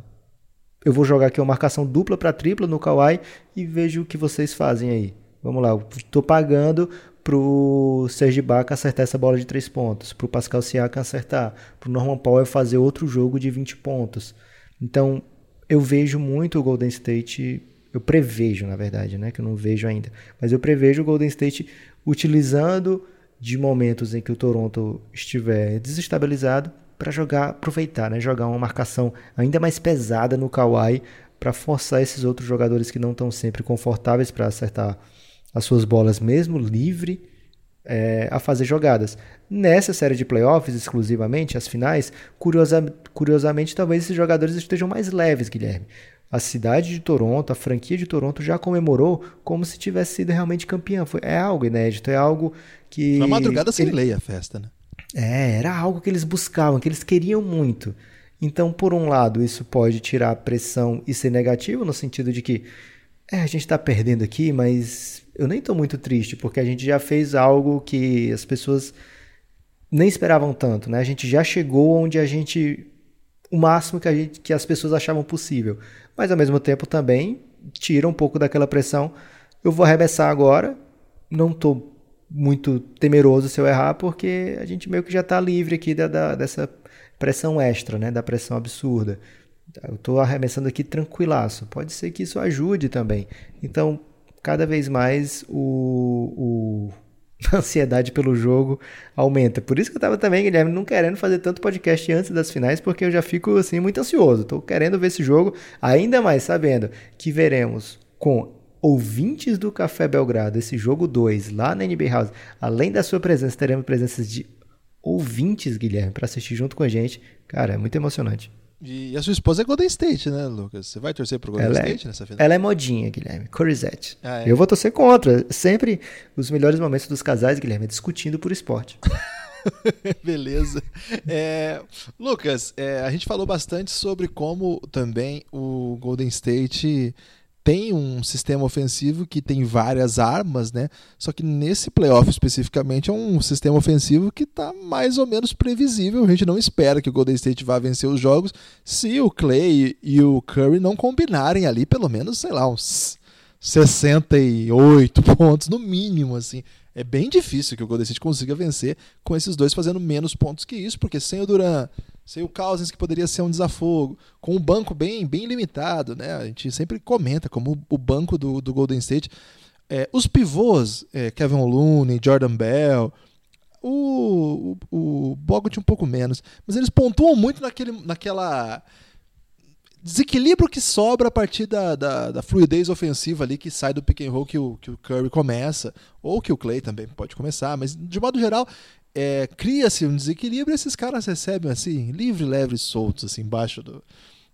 eu vou jogar aqui uma marcação dupla para tripla no Kawhi e vejo o que vocês fazem aí. Vamos lá, estou pagando pro Serge Ibaka acertar essa bola de três pontos, pro Pascal Siakam acertar, pro Norman Powell fazer outro jogo de 20 pontos. Então, eu vejo muito o Golden State, eu prevejo, na verdade, né, que eu não vejo ainda, mas eu prevejo o Golden State utilizando de momentos em que o Toronto estiver desestabilizado para jogar, aproveitar, né? Jogar uma marcação ainda mais pesada no Kawhi para forçar esses outros jogadores que não estão sempre confortáveis para acertar as suas bolas mesmo livre é, a fazer jogadas. Nessa série de playoffs, exclusivamente, as finais, curiosa, curiosamente, talvez esses jogadores estejam mais leves, Guilherme. A cidade de Toronto, a franquia de Toronto já comemorou como se tivesse sido realmente campeã. Foi, é algo inédito, é algo que. Na madrugada sem ele... lei a festa, né? É, era algo que eles buscavam, que eles queriam muito. Então, por um lado, isso pode tirar a pressão e ser negativo, no sentido de que é, a gente está perdendo aqui, mas eu nem estou muito triste, porque a gente já fez algo que as pessoas nem esperavam tanto, né? A gente já chegou onde a gente. o máximo que, a gente, que as pessoas achavam possível. Mas ao mesmo tempo também tira um pouco daquela pressão. Eu vou arremessar agora, não estou muito temeroso se eu errar, porque a gente meio que já está livre aqui da, da, dessa pressão extra, né? Da pressão absurda. Eu estou arremessando aqui tranquilaço. Pode ser que isso ajude também. Então, cada vez mais o, o a ansiedade pelo jogo aumenta. Por isso que eu estava também, Guilherme, não querendo fazer tanto podcast antes das finais, porque eu já fico assim muito ansioso. Estou querendo ver esse jogo, ainda mais sabendo que veremos com ouvintes do Café Belgrado esse jogo 2 lá na NBA House. Além da sua presença, teremos presenças de ouvintes, Guilherme, para assistir junto com a gente. Cara, é muito emocionante. E a sua esposa é Golden State, né, Lucas? Você vai torcer pro Golden ela é- State é, nessa final? Ela é modinha, Guilherme. Corizette. Ah, é? Eu vou torcer contra. Sempre os melhores momentos dos casais, Guilherme, é discutindo por esporte. Beleza. É, Lucas, é, a gente falou bastante sobre como também o Golden State tem um sistema ofensivo que tem várias armas, né? Só que nesse playoff especificamente é um sistema ofensivo que está mais ou menos previsível. A gente não espera que o Golden State vá vencer os jogos se o Clay e o Curry não combinarem ali pelo menos, sei lá, uns 68 pontos no mínimo, assim. É bem difícil que o Golden State consiga vencer com esses dois fazendo menos pontos que isso, porque sem o Duran sem o Cousins que poderia ser um desafogo, com um banco bem, bem limitado, né? A gente sempre comenta como o banco do, do Golden State. É, os pivôs, é, Kevin Looney, Jordan Bell, o, o, o Bogut um pouco menos, mas eles pontuam muito naquele, naquela desequilíbrio que sobra a partir da, da, da, fluidez ofensiva ali que sai do pick and roll que o, que o Curry começa, ou que o Clay também pode começar, mas de modo geral é, cria-se um desequilíbrio e esses caras recebem assim, livre, leve, soltos, assim, embaixo do,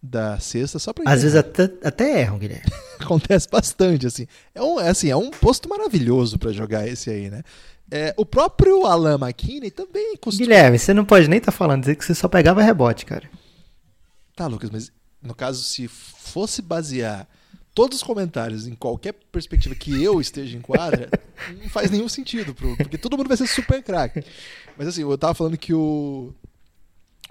da cesta, só pra Às vezes até, até erram, Guilherme. Acontece bastante, assim. É um, é, assim, é um posto maravilhoso para jogar esse aí, né? É, o próprio Alan McKinney também costuma... Guilherme, você não pode nem estar tá falando, dizer que você só pegava rebote, cara. Tá, Lucas, mas no caso, se fosse basear todos os comentários em qualquer perspectiva que eu esteja em quadra, não faz nenhum sentido, pro, porque todo mundo vai ser super craque. Mas assim, eu tava falando que o,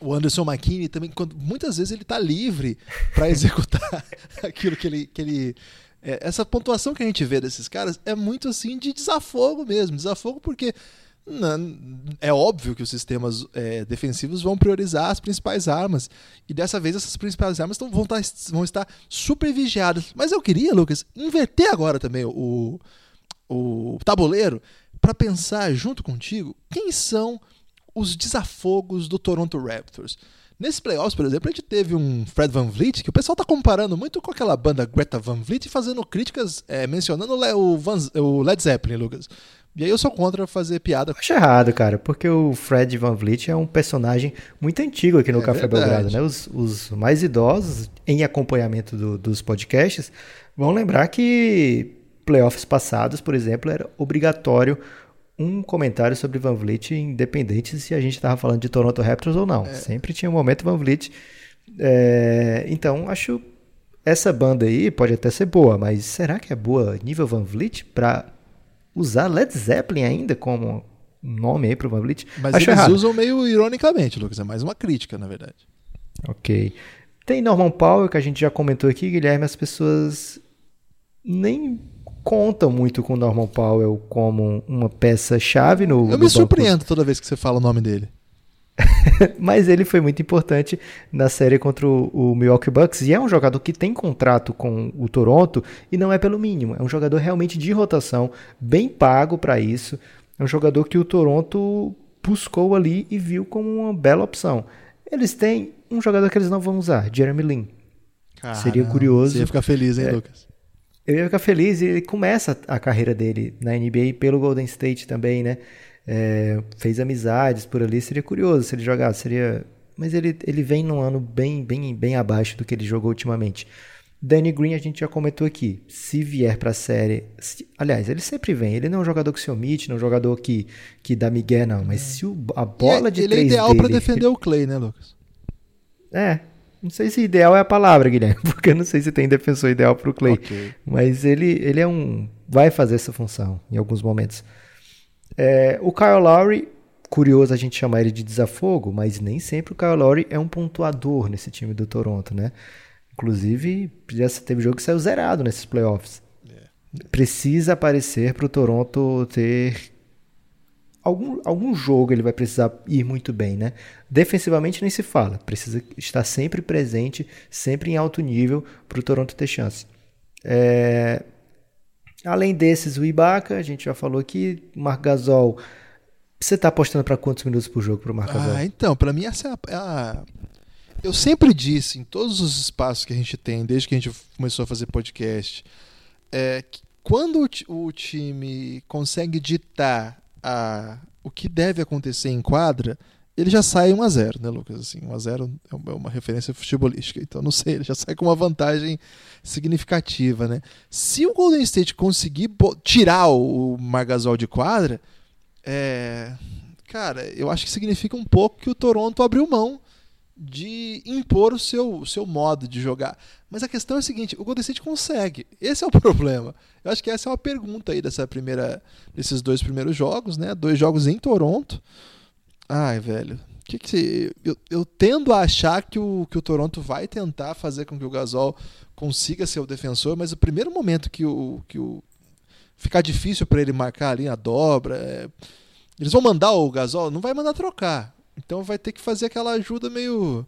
o Anderson McKinney também, quando, muitas vezes ele tá livre para executar aquilo que ele. Que ele é, essa pontuação que a gente vê desses caras é muito assim de desafogo mesmo. Desafogo porque é óbvio que os sistemas é, defensivos vão priorizar as principais armas. E dessa vez essas principais armas tão, vão, tá, vão estar super vigiadas. Mas eu queria, Lucas, inverter agora também o, o tabuleiro para pensar junto contigo quem são os desafogos do Toronto Raptors. Nesse playoffs, por exemplo, a gente teve um Fred Van Vliet, que o pessoal tá comparando muito com aquela banda Greta Van Vliet fazendo críticas, é, mencionando o, Van, o Led Zeppelin, Lucas. E aí eu sou contra fazer piada. Acho errado, cara, porque o Fred Van Vliet é um personagem muito antigo aqui no é Café verdade. Belgrado, né? Os, os, mais idosos, em acompanhamento do, dos podcasts, vão lembrar que playoffs passados, por exemplo, era obrigatório um comentário sobre Van Vliet, independente se a gente estava falando de Toronto Raptors ou não. É. Sempre tinha um momento Van Vliet. É, então, acho essa banda aí pode até ser boa, mas será que é boa nível Van Vliet para usar Led Zeppelin ainda como nome aí pro Van Vliet. Mas Acho eles errado. usam meio ironicamente, Lucas. É mais uma crítica, na verdade. Ok. Tem Norman Powell, que a gente já comentou aqui, Guilherme. As pessoas nem contam muito com Norman Powell como uma peça-chave no. Eu me surpreendo toda vez que você fala o nome dele. Mas ele foi muito importante na série contra o, o, Milwaukee Bucks e é um jogador que tem contrato com o Toronto e não é pelo mínimo. É um jogador realmente de rotação, bem pago para isso. É um jogador que o Toronto buscou ali e viu como uma bela opção. Eles têm um jogador que eles não vão usar, Jeremy Lin. Caramba, Seria curioso. Você ia ficar feliz, hein, é, Lucas? Eu ia ficar feliz e ele começa a carreira dele na NBA pelo Golden State também, né? É, fez amizades por ali. Seria curioso se ele jogasse, seria. Mas ele, ele vem num ano bem, bem, bem abaixo do que ele jogou ultimamente. Danny Green a gente já comentou aqui. Se vier para a série, se, aliás, ele sempre vem. Ele não é um jogador que se omite, não é um jogador que, que dá migué não. Mas se o, a bola é, de ele três Ele é ideal para defender o Clay, né, Lucas? É. Não sei se ideal é a palavra, Guilherme, porque eu não sei se tem defensor ideal para o Clay. Okay. Mas ele, ele é um, vai fazer essa função em alguns momentos. É, o Kyle Lowry, curioso a gente chamar ele de desafogo, mas nem sempre o Kyle Lowry é um pontuador nesse time do Toronto, né? Inclusive, já teve jogo que saiu zerado nesses playoffs. É. Precisa aparecer para o Toronto ter algum, algum jogo ele vai precisar ir muito bem, né? Defensivamente nem se fala, precisa estar sempre presente, sempre em alto nível para o Toronto ter chance. É... Além desses, o Ibaka, a gente já falou aqui, Marc Gasol. Você está apostando para quantos minutos por jogo para o Marc Gasol? Ah, então, para mim essa é é a, Eu sempre disse em todos os espaços que a gente tem, desde que a gente começou a fazer podcast, é que quando o, o time consegue ditar a, o que deve acontecer em quadra, ele já sai 1 a 0 né, Lucas? Assim, 1 a 0 é uma referência futebolística, então não sei, ele já sai com uma vantagem significativa, né? Se o Golden State conseguir tirar o Margasol de quadra, é... cara, eu acho que significa um pouco que o Toronto abriu mão de impor o seu, seu modo de jogar. Mas a questão é a seguinte: o Golden State consegue. Esse é o problema. Eu acho que essa é uma pergunta aí dessa primeira, desses dois primeiros jogos, né? Dois jogos em Toronto. Ai, velho. Que que eu, eu tendo a achar que o, que o Toronto vai tentar fazer com que o Gasol consiga ser o defensor, mas o primeiro momento que o, que o ficar difícil para ele marcar a dobra, é, eles vão mandar o Gasol, não vai mandar trocar. Então vai ter que fazer aquela ajuda meio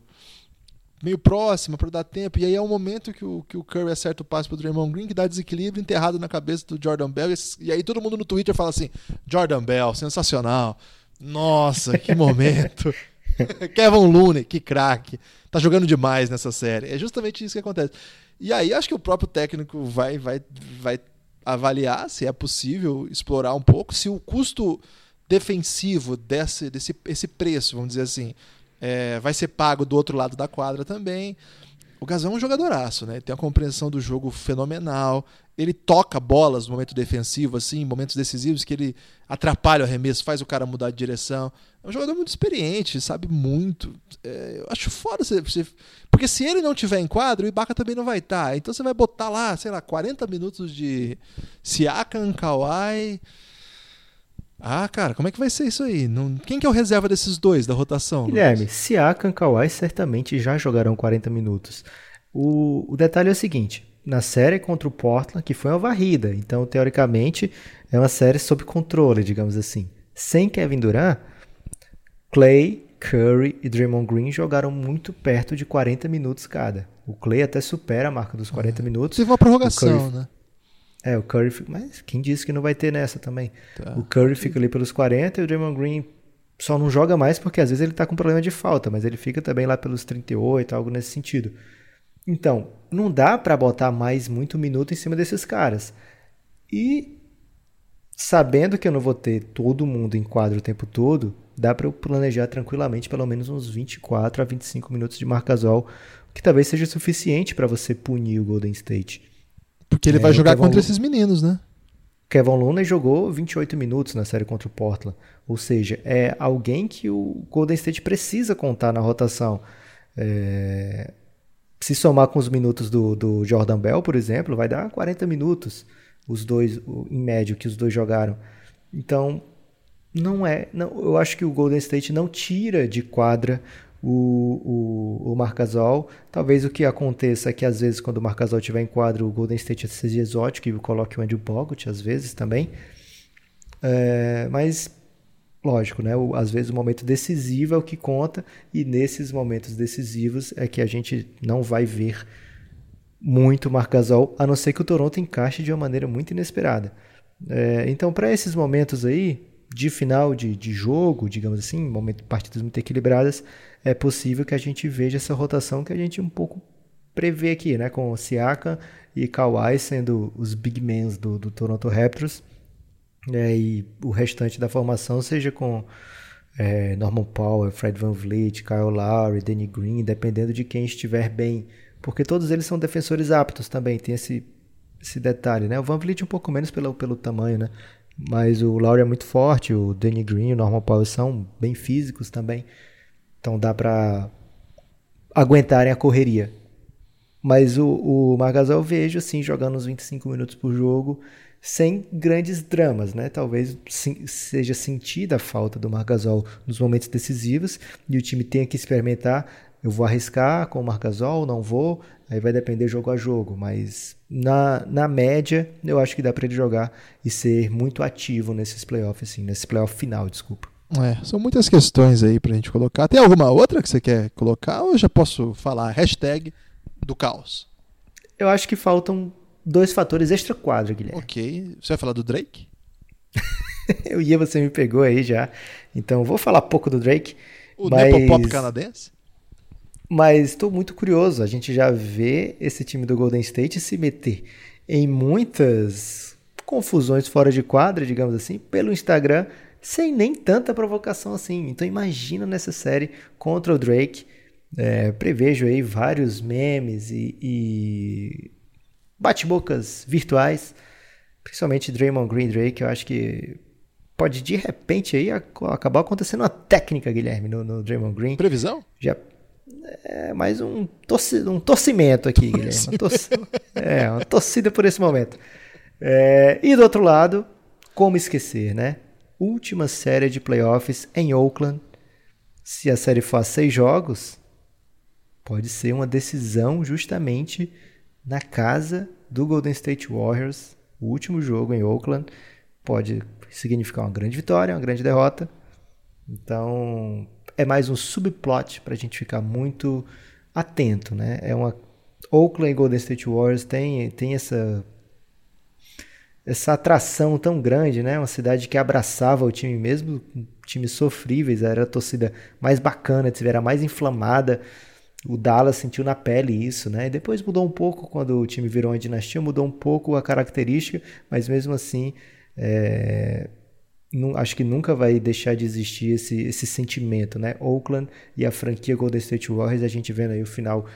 meio próxima para dar tempo. E aí é o momento que o, que o Curry acerta o passe pro Draymond Green, que dá desequilíbrio enterrado na cabeça do Jordan Bell. E aí todo mundo no Twitter fala assim: Jordan Bell, sensacional. Nossa, que momento. Kevin Looney, que craque. Tá jogando demais nessa série. É justamente isso que acontece. E aí acho que o próprio técnico vai, vai, vai avaliar se é possível explorar um pouco, se o custo defensivo desse, desse esse preço, vamos dizer assim, é, vai ser pago do outro lado da quadra também. O Gasol é um jogadoraço, né? Tem uma compreensão do jogo fenomenal. Ele toca bolas no momento defensivo, assim, momentos decisivos que ele atrapalha o arremesso, faz o cara mudar de direção. É um jogador muito experiente, sabe muito. É, eu acho foda você, você, Porque se ele não tiver em quadro, o Ibaka também não vai estar. Então você vai botar lá, sei lá, 40 minutos de Siakam, Kawhi. Ah, cara, como é que vai ser isso aí? Não... Quem que é o reserva desses dois da rotação? Guilherme, Siakam e Kawhi certamente já jogarão 40 minutos. O, o detalhe é o seguinte, na série contra o Portland, que foi uma varrida, então teoricamente é uma série sob controle, digamos assim. Sem Kevin Durant, Clay, Curry e Draymond Green jogaram muito perto de 40 minutos cada. O Clay até supera a marca dos 40 uhum. minutos. Teve uma prorrogação, né? É, o Curry. Mas quem disse que não vai ter nessa também? Tá. O Curry fica ali pelos 40 e o Draymond Green só não joga mais porque às vezes ele tá com problema de falta, mas ele fica também lá pelos 38, algo nesse sentido. Então, não dá para botar mais muito minuto em cima desses caras. E sabendo que eu não vou ter todo mundo em quadro o tempo todo, dá para eu planejar tranquilamente pelo menos uns 24 a 25 minutos de marcasol, que talvez seja suficiente para você punir o Golden State. Porque ele é, vai jogar contra esses meninos, né? Kevin Looney jogou 28 minutos na série contra o Portland. Ou seja, é alguém que o Golden State precisa contar na rotação. É... Se somar com os minutos do, do Jordan Bell, por exemplo, vai dar 40 minutos. Os dois, em médio, que os dois jogaram. Então, não é. Não, eu acho que o Golden State não tira de quadra o, o, o Marcasol. Talvez o que aconteça é que às vezes quando o Marcasol estiver em quadro, o Golden State seja exótico e coloque o Andrew Bogut às vezes também. É, mas lógico, né? O, às vezes o momento decisivo é o que conta e nesses momentos decisivos é que a gente não vai ver muito Marcasol, a não ser que o Toronto encaixe de uma maneira muito inesperada. É, então, para esses momentos aí, de final de, de jogo, digamos assim, momento, partidas muito equilibradas, é possível que a gente veja essa rotação que a gente um pouco prevê aqui, né? Com Siakam e Kawhi sendo os big men do, do Toronto Raptors, né? e o restante da formação seja com é, Norman Powell, Fred Van Vliet, Kyle Lowry, Danny Green, dependendo de quem estiver bem, porque todos eles são defensores aptos também, tem esse, esse detalhe, né? O Van Vliet um pouco menos pelo, pelo tamanho, né? Mas o Lowry é muito forte, o Danny Green, o Norman Powell são bem físicos também. Então dá para aguentarem a correria. Mas o, o Margasol eu vejo assim, jogando uns 25 minutos por jogo, sem grandes dramas, né? Talvez sim, seja sentida a falta do Margasol nos momentos decisivos e o time tenha que experimentar eu vou arriscar com o Marcasol, não vou, aí vai depender jogo a jogo, mas na, na média eu acho que dá para ele jogar e ser muito ativo nesses playoffs, assim, nesse playoff final, desculpa. É, são muitas questões aí pra gente colocar. Tem alguma outra que você quer colocar ou já posso falar? Hashtag do caos. Eu acho que faltam dois fatores extra quadro, Guilherme. Ok. Você vai falar do Drake? eu ia, você me pegou aí já. Então vou falar pouco do Drake. O mas... Nepopop canadense? Mas estou muito curioso. A gente já vê esse time do Golden State se meter em muitas confusões fora de quadra, digamos assim, pelo Instagram, sem nem tanta provocação assim. Então imagina nessa série contra o Drake. É, prevejo aí vários memes e, e bate-bocas virtuais, principalmente Draymond Green Drake. Eu acho que pode de repente aí acabar acontecendo uma técnica, Guilherme, no, no Draymond Green. Previsão? Já é mais um, torci, um torcimento aqui, Guilherme. Uma torci, é, uma torcida por esse momento. É, e do outro lado, como esquecer, né? Última série de playoffs em Oakland. Se a série for a seis jogos, pode ser uma decisão justamente na casa do Golden State Warriors. O último jogo em Oakland pode significar uma grande vitória, uma grande derrota. Então, é mais um subplot para a gente ficar muito atento, né? É uma Oakland e Golden State Warriors tem, tem essa essa atração tão grande, né? Uma cidade que abraçava o time mesmo, times sofríveis, era a torcida mais bacana, era mais inflamada. O Dallas sentiu na pele isso, né? E depois mudou um pouco quando o time virou uma dinastia, mudou um pouco a característica, mas mesmo assim é, acho que nunca vai deixar de existir esse, esse sentimento, né? Oakland e a franquia Golden State Warriors, a gente vendo aí o final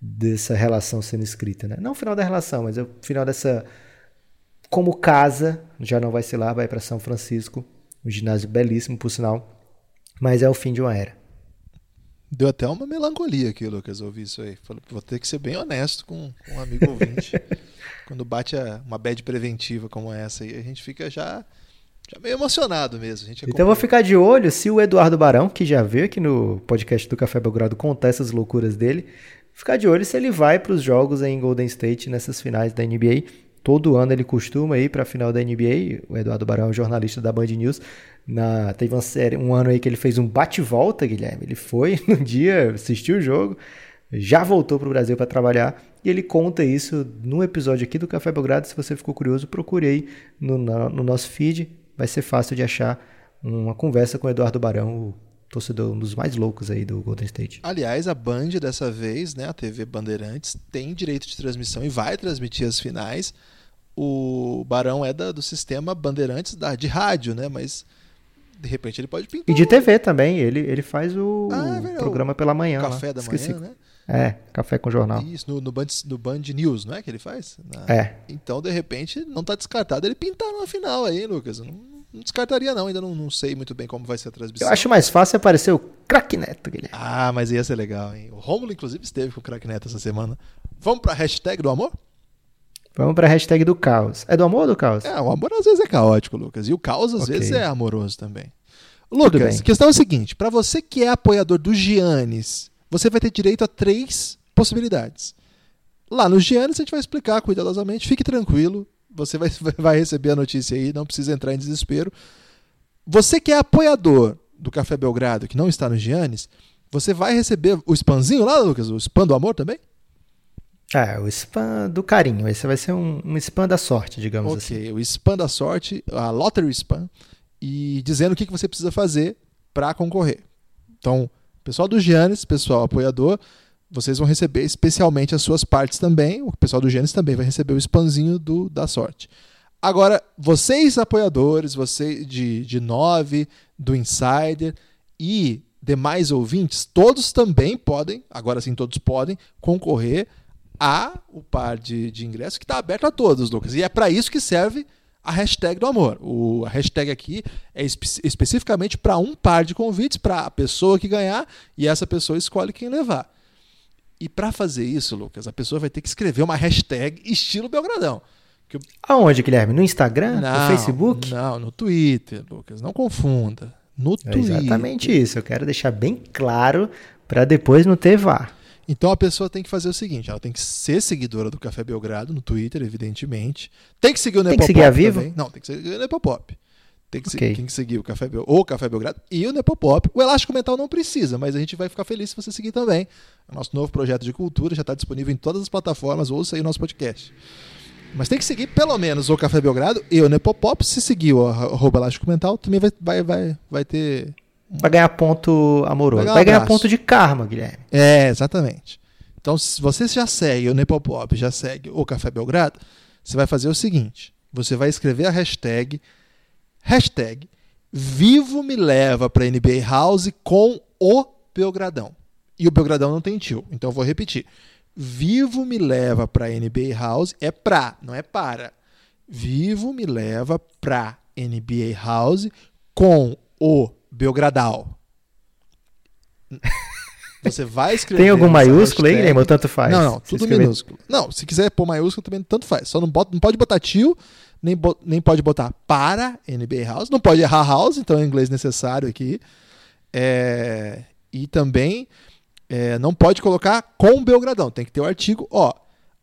dessa relação sendo escrita, né? Não o final da relação, mas o final dessa como casa, já não vai ser lá, vai para São Francisco, um ginásio belíssimo por sinal, mas é o fim de uma era. Deu até uma melancolia aqui, Lucas, ouvir isso aí. Falei, vou ter que ser bem honesto com, com um amigo ouvinte. Quando bate a, uma bad preventiva como essa aí, a gente fica já já meio emocionado mesmo. então eu vou ficar de olho se o Eduardo Barão, que já veio aqui no podcast do Café Belgrado contar essas loucuras dele, ficar de olho se ele vai para os jogos em Golden State nessas finais da NBA. Todo ano ele costuma ir para a final da NBA. O Eduardo Barão é jornalista da Band News. Na, teve uma série, um ano aí que ele fez um bate-volta, Guilherme. Ele foi no dia, assistiu o jogo, já voltou para o Brasil para trabalhar e ele conta isso no episódio aqui do Café Belgrado. Se você ficou curioso, procure aí no, no nosso feed vai ser fácil de achar uma conversa com o Eduardo Barão, o torcedor um dos mais loucos aí do Golden State. Aliás, a Band dessa vez, né, a TV Bandeirantes, tem direito de transmissão e vai transmitir as finais. O Barão é da, do sistema Bandeirantes da, de rádio, né, mas de repente ele pode pintar. E de TV também, ele, ele faz o ah, é programa pela manhã. Café lá. da Esqueci. manhã, né? É, café com jornal. Isso, no, no, Band, no Band News, não é que ele faz? Na... É. Então, de repente, não está descartado ele pintar na final aí, Lucas. Não, não descartaria, não. Ainda não, não, sei muito bem como vai ser a transmissão. Eu acho mais fácil aparecer o Crack Neto, Guilherme. Ah, mas ia ser legal, hein? O Rômulo, inclusive, esteve com o Crack Neto essa semana. Vamos para a hashtag do amor? Vamos para a hashtag do caos. É do amor ou do caos? É, o amor às vezes é caótico, Lucas. E o caos às okay. vezes é amoroso também. Lucas, a questão é a seguinte: para você que é apoiador do Giannis, você vai ter direito a três possibilidades. Lá no Giannis a gente vai explicar cuidadosamente, fique tranquilo, você vai, vai receber a notícia aí, não precisa entrar em desespero. Você que é apoiador do Café Belgrado, que não está no Giannis, você vai receber o spamzinho lá, Lucas? O spam do amor também? É, o spam do carinho. Esse vai ser um, um spam da sorte, digamos okay, assim. Ok, o spam da sorte, a lottery spam, e dizendo o que, que você precisa fazer para concorrer. Então, pessoal do Giannis, pessoal apoiador, vocês vão receber especialmente as suas partes também. O pessoal do Gênesis também vai receber o spamzinho do, da sorte. Agora, vocês apoiadores, vocês de, de 9, do Insider e demais ouvintes, todos também podem, agora sim todos podem, concorrer a o par de, de ingressos que está aberto a todos, Lucas. E é para isso que serve a hashtag do amor. O, a hashtag aqui é espe especificamente para um par de convites, para a pessoa que ganhar, e essa pessoa escolhe quem levar. E para fazer isso, Lucas, a pessoa vai ter que escrever uma hashtag estilo Belgradão. Que Aonde, Guilherme? No Instagram? Não, no Facebook? Não, no Twitter, Lucas. Não confunda. No é Twitter. exatamente isso. Eu quero deixar bem claro Para depois não ter VAR. Então a pessoa tem que fazer o seguinte: ela tem que ser seguidora do Café Belgrado no Twitter, evidentemente. Tem que seguir o Nepopop. Tem que seguir a Vivo? Também. Não, tem que seguir o Nepopop. Tem que, okay. tem que seguir o Café, o Café Belgrado e o Nepopop. O Elástico Mental não precisa, mas a gente vai ficar feliz se você seguir também. O nosso novo projeto de cultura já está disponível em todas as plataformas. Ouça aí o nosso podcast. Mas tem que seguir pelo menos o Café Belgrado e o Nepopop. Se seguir o arroba Elástico Mental, também vai, vai, vai, vai ter. Vai ganhar ponto amoroso. Vai ganhar, vai ganhar ponto de karma, Guilherme. É, exatamente. Então, se você já segue o Nepopop, já segue o Café Belgrado, você vai fazer o seguinte: você vai escrever a hashtag Hashtag Vivo me leva para NBA House com o Belgradão. E o Belgradão não tem tio, então eu vou repetir. Vivo me leva para NBA House é pra, não é para. Vivo me leva para NBA House com o Belgradal. Você vai escrever. Tem algum maiúsculo aí, Guilherme? Tanto faz. Não, não, tudo minúsculo. Não, se quiser pôr maiúsculo também, tanto faz. Só não, bota, não pode botar tio, nem, nem pode botar para NBA House, não pode errar House, então é inglês necessário aqui. É, e também é, não pode colocar com Belgradão, tem que ter o artigo, ó.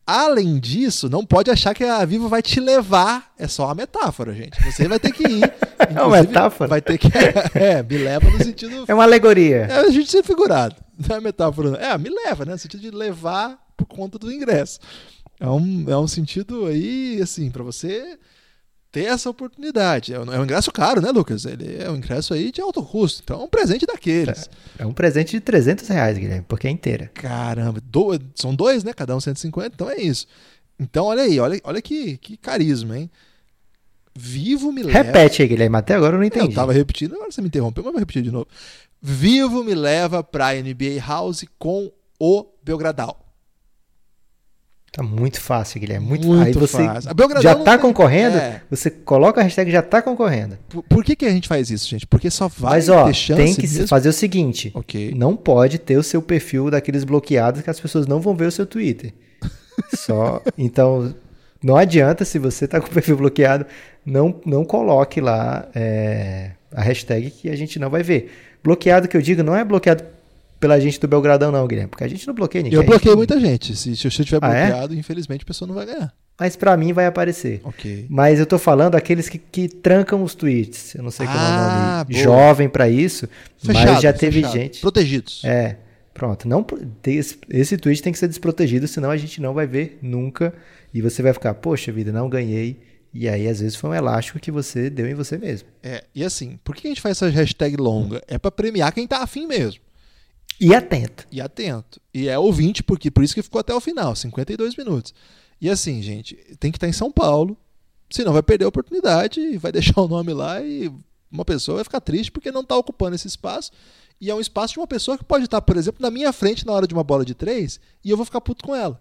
Além disso, não pode achar que a Vivo vai te levar. É só uma metáfora, gente. Você vai ter que ir. é uma metáfora? Vai ter que. É, me leva no sentido. É uma alegoria. É a gente ser figurado. Não é metáfora. É, me leva, né? No sentido de levar por conta do ingresso. É um, é um sentido aí, assim, para você ter essa oportunidade. É um, é um, ingresso caro, né, Lucas? Ele é um ingresso aí de alto custo. Então é um presente daqueles. É, é um presente de 300 reais, Guilherme, porque é inteira. Caramba, do, são dois, né? Cada um 150, então é isso. Então olha aí, olha, olha que, que carisma, hein? Vivo me leva. Repete aí, Guilherme, até agora eu não entendi. Eu tava repetindo, agora você me interrompeu, mas vou repetir de novo. Vivo me leva pra NBA House com o Belgradal. Tá muito fácil, Guilherme. Muito, muito Aí você fácil. já está concorrendo, é. você coloca a hashtag já está concorrendo. Por, por, que, que a gente faz isso, gente? Porque só vai Mas, ó, ter chance tem que mesmo? fazer o seguinte. Okay. Não pode ter o seu perfil daqueles bloqueados que as pessoas não vão ver o seu Twitter. Só. Então, não adianta se você está com o perfil bloqueado, não, não coloque lá é, a hashtag que a gente não vai ver. Bloqueado que eu digo não é bloqueado pela gente do Belgradão, não, Guilherme. Porque a gente não bloqueia ninguém. Eu bloqueei muita gente. Se, se eu estiver ah, é? bloqueado, é? infelizmente a pessoa não vai ganhar. Mas para mim vai aparecer. Ok. Mas eu tô falando aqueles que, que trancam os tweets. Eu não sei como ah, é o nome boa. jovem para isso. Fechado, mas já teve fechado. gente. Protegidos. É. Pronto. Não, esse, esse tweet tem que ser desprotegido, senão a gente não vai ver nunca. E você vai ficar, poxa vida, não ganhei. E aí, às vezes, foi um elástico que você deu em você mesmo. É, e assim, por que a gente faz essa hashtag longa? É para premiar quem tá afim mesmo. E atento. E atento. E é ouvinte, porque por isso que ficou até o final, 52 minutos. E assim, gente, tem que estar em São Paulo, senão vai perder a oportunidade e vai deixar o nome lá e uma pessoa vai ficar triste porque não está ocupando esse espaço. E é um espaço de uma pessoa que pode estar, por exemplo, na minha frente na hora de uma bola de três e eu vou ficar puto com ela.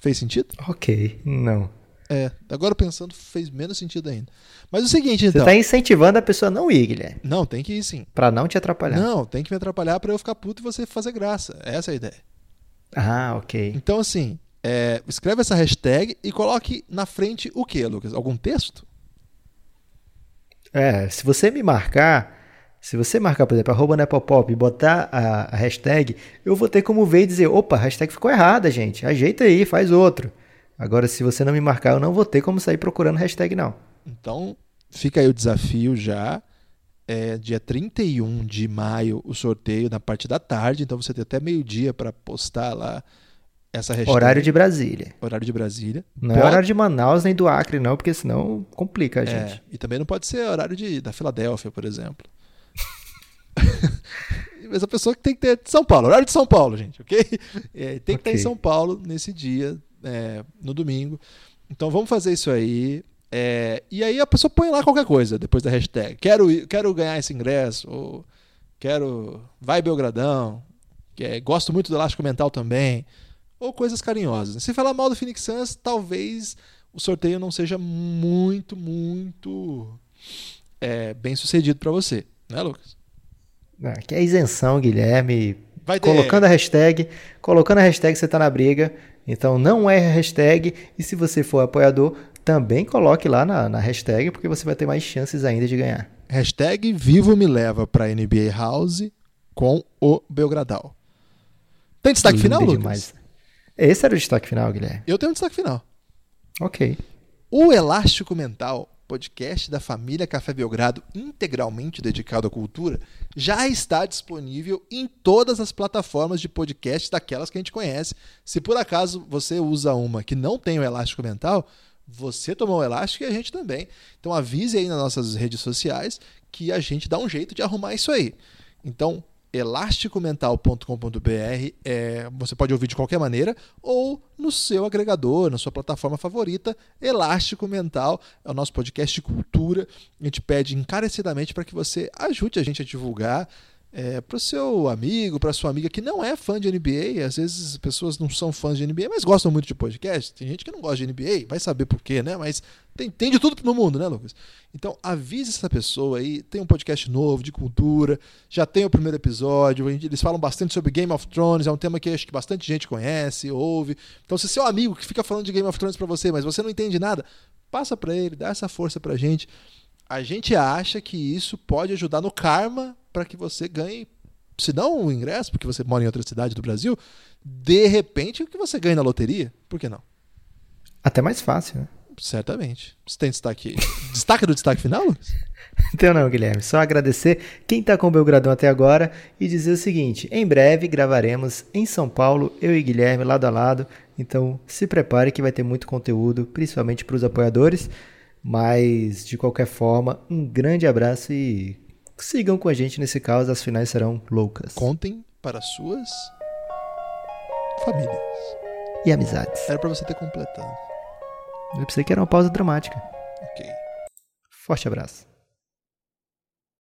Fez sentido? Ok, não. É, agora pensando fez menos sentido ainda. Mas o seguinte, então. Você tá incentivando a pessoa a não ir, Guilherme. Não, tem que ir sim. Pra não te atrapalhar. Não, tem que me atrapalhar para eu ficar puto e você fazer graça. Essa é a ideia. Ah, ok. Então, assim, é, escreve essa hashtag e coloque na frente o que, Lucas? Algum texto? É, se você me marcar, se você marcar, por exemplo, arroba Nepopop e botar a, a, hashtag, eu vou ter como ver e dizer, opa, a hashtag ficou errada, gente. Ajeita aí, faz outro. Agora, se você não me marcar, eu não vou ter como sair procurando hashtag, não. Então, fica aí o desafio já. É dia 31 de maio o sorteio na parte da tarde, então você tem até meio-dia para postar lá essa hashtag. Horário de Brasília. Horário de Brasília. Não pode... é horário de Manaus nem do Acre, não, porque senão complica a é, gente. É, e também não pode ser horário de, da Filadélfia, por exemplo. Mas a pessoa que tem que ter de São Paulo, horário de São Paulo, gente, ok? É, tem que okay. estar em São Paulo nesse dia, é, no domingo. Então vamos fazer isso aí. É, e aí a pessoa põe lá qualquer coisa depois da hashtag. Quero, quero ganhar esse ingresso, ou quero. Vai Belgradão, que é, gosto muito do Elástico Mental também, ou coisas carinhosas. Se falar mal do Phoenix Suns, talvez o sorteio não seja muito, muito é, bem sucedido para você, né, Lucas? Ah, que é isenção, Guilherme. Colocando a hashtag, colocando a hashtag você tá na briga. Então não é hashtag e se você for apoiador, também coloque lá na, na hashtag porque você vai ter mais chances ainda de ganhar. Hashtag Vivo me leva para NBA House com o Belgradal. Tem destaque Lindo final, Lucas? demais. Esse era o destaque final, Guilherme. Eu tenho um destaque final. Ok. O Elástico Mental, podcast da família Café Belgrado, integralmente dedicado à cultura, já está disponível em todas as plataformas de podcast daquelas que a gente conhece. Se por acaso você usa uma que não tem o Elástico Mental, você tomou o elástico e a gente também. Então avise aí nas nossas redes sociais que a gente dá um jeito de arrumar isso aí. Então, elasticomental.com.br é, você pode ouvir de qualquer maneira ou no seu agregador, na sua plataforma favorita, Elástico Mental, é o nosso podcast de cultura. A gente pede encarecidamente para que você ajude a gente a divulgar é, para o seu amigo, para sua amiga que não é fã de NBA, às vezes as pessoas não são fãs de NBA, mas gostam muito de podcast. Tem gente que não gosta de NBA, vai saber por quê, né? Mas tem, tem de tudo no mundo, né, Lucas? Então avise essa pessoa aí. Tem um podcast novo de cultura, já tem o primeiro episódio. Eles falam bastante sobre Game of Thrones, é um tema que acho que bastante gente conhece, ouve. Então, se seu amigo que fica falando de Game of Thrones para você, mas você não entende nada, passa para ele, dá essa força pra gente. A gente acha que isso pode ajudar no karma para que você ganhe, se não o ingresso, porque você mora em outra cidade do Brasil, de repente o que você ganha na loteria. Por que não? Até mais fácil, né? Certamente. Você tem destaque. destaque do destaque final, Lucas? Então não, Guilherme. Só agradecer quem está com o Belgradão até agora e dizer o seguinte: em breve gravaremos em São Paulo, eu e Guilherme lado a lado. Então se prepare que vai ter muito conteúdo, principalmente para os apoiadores. Mas, de qualquer forma, um grande abraço e sigam com a gente nesse caos, as finais serão loucas. Contem para suas famílias. E amizades. Era para você ter completado. Eu pensei que era uma pausa dramática. Ok. Forte abraço.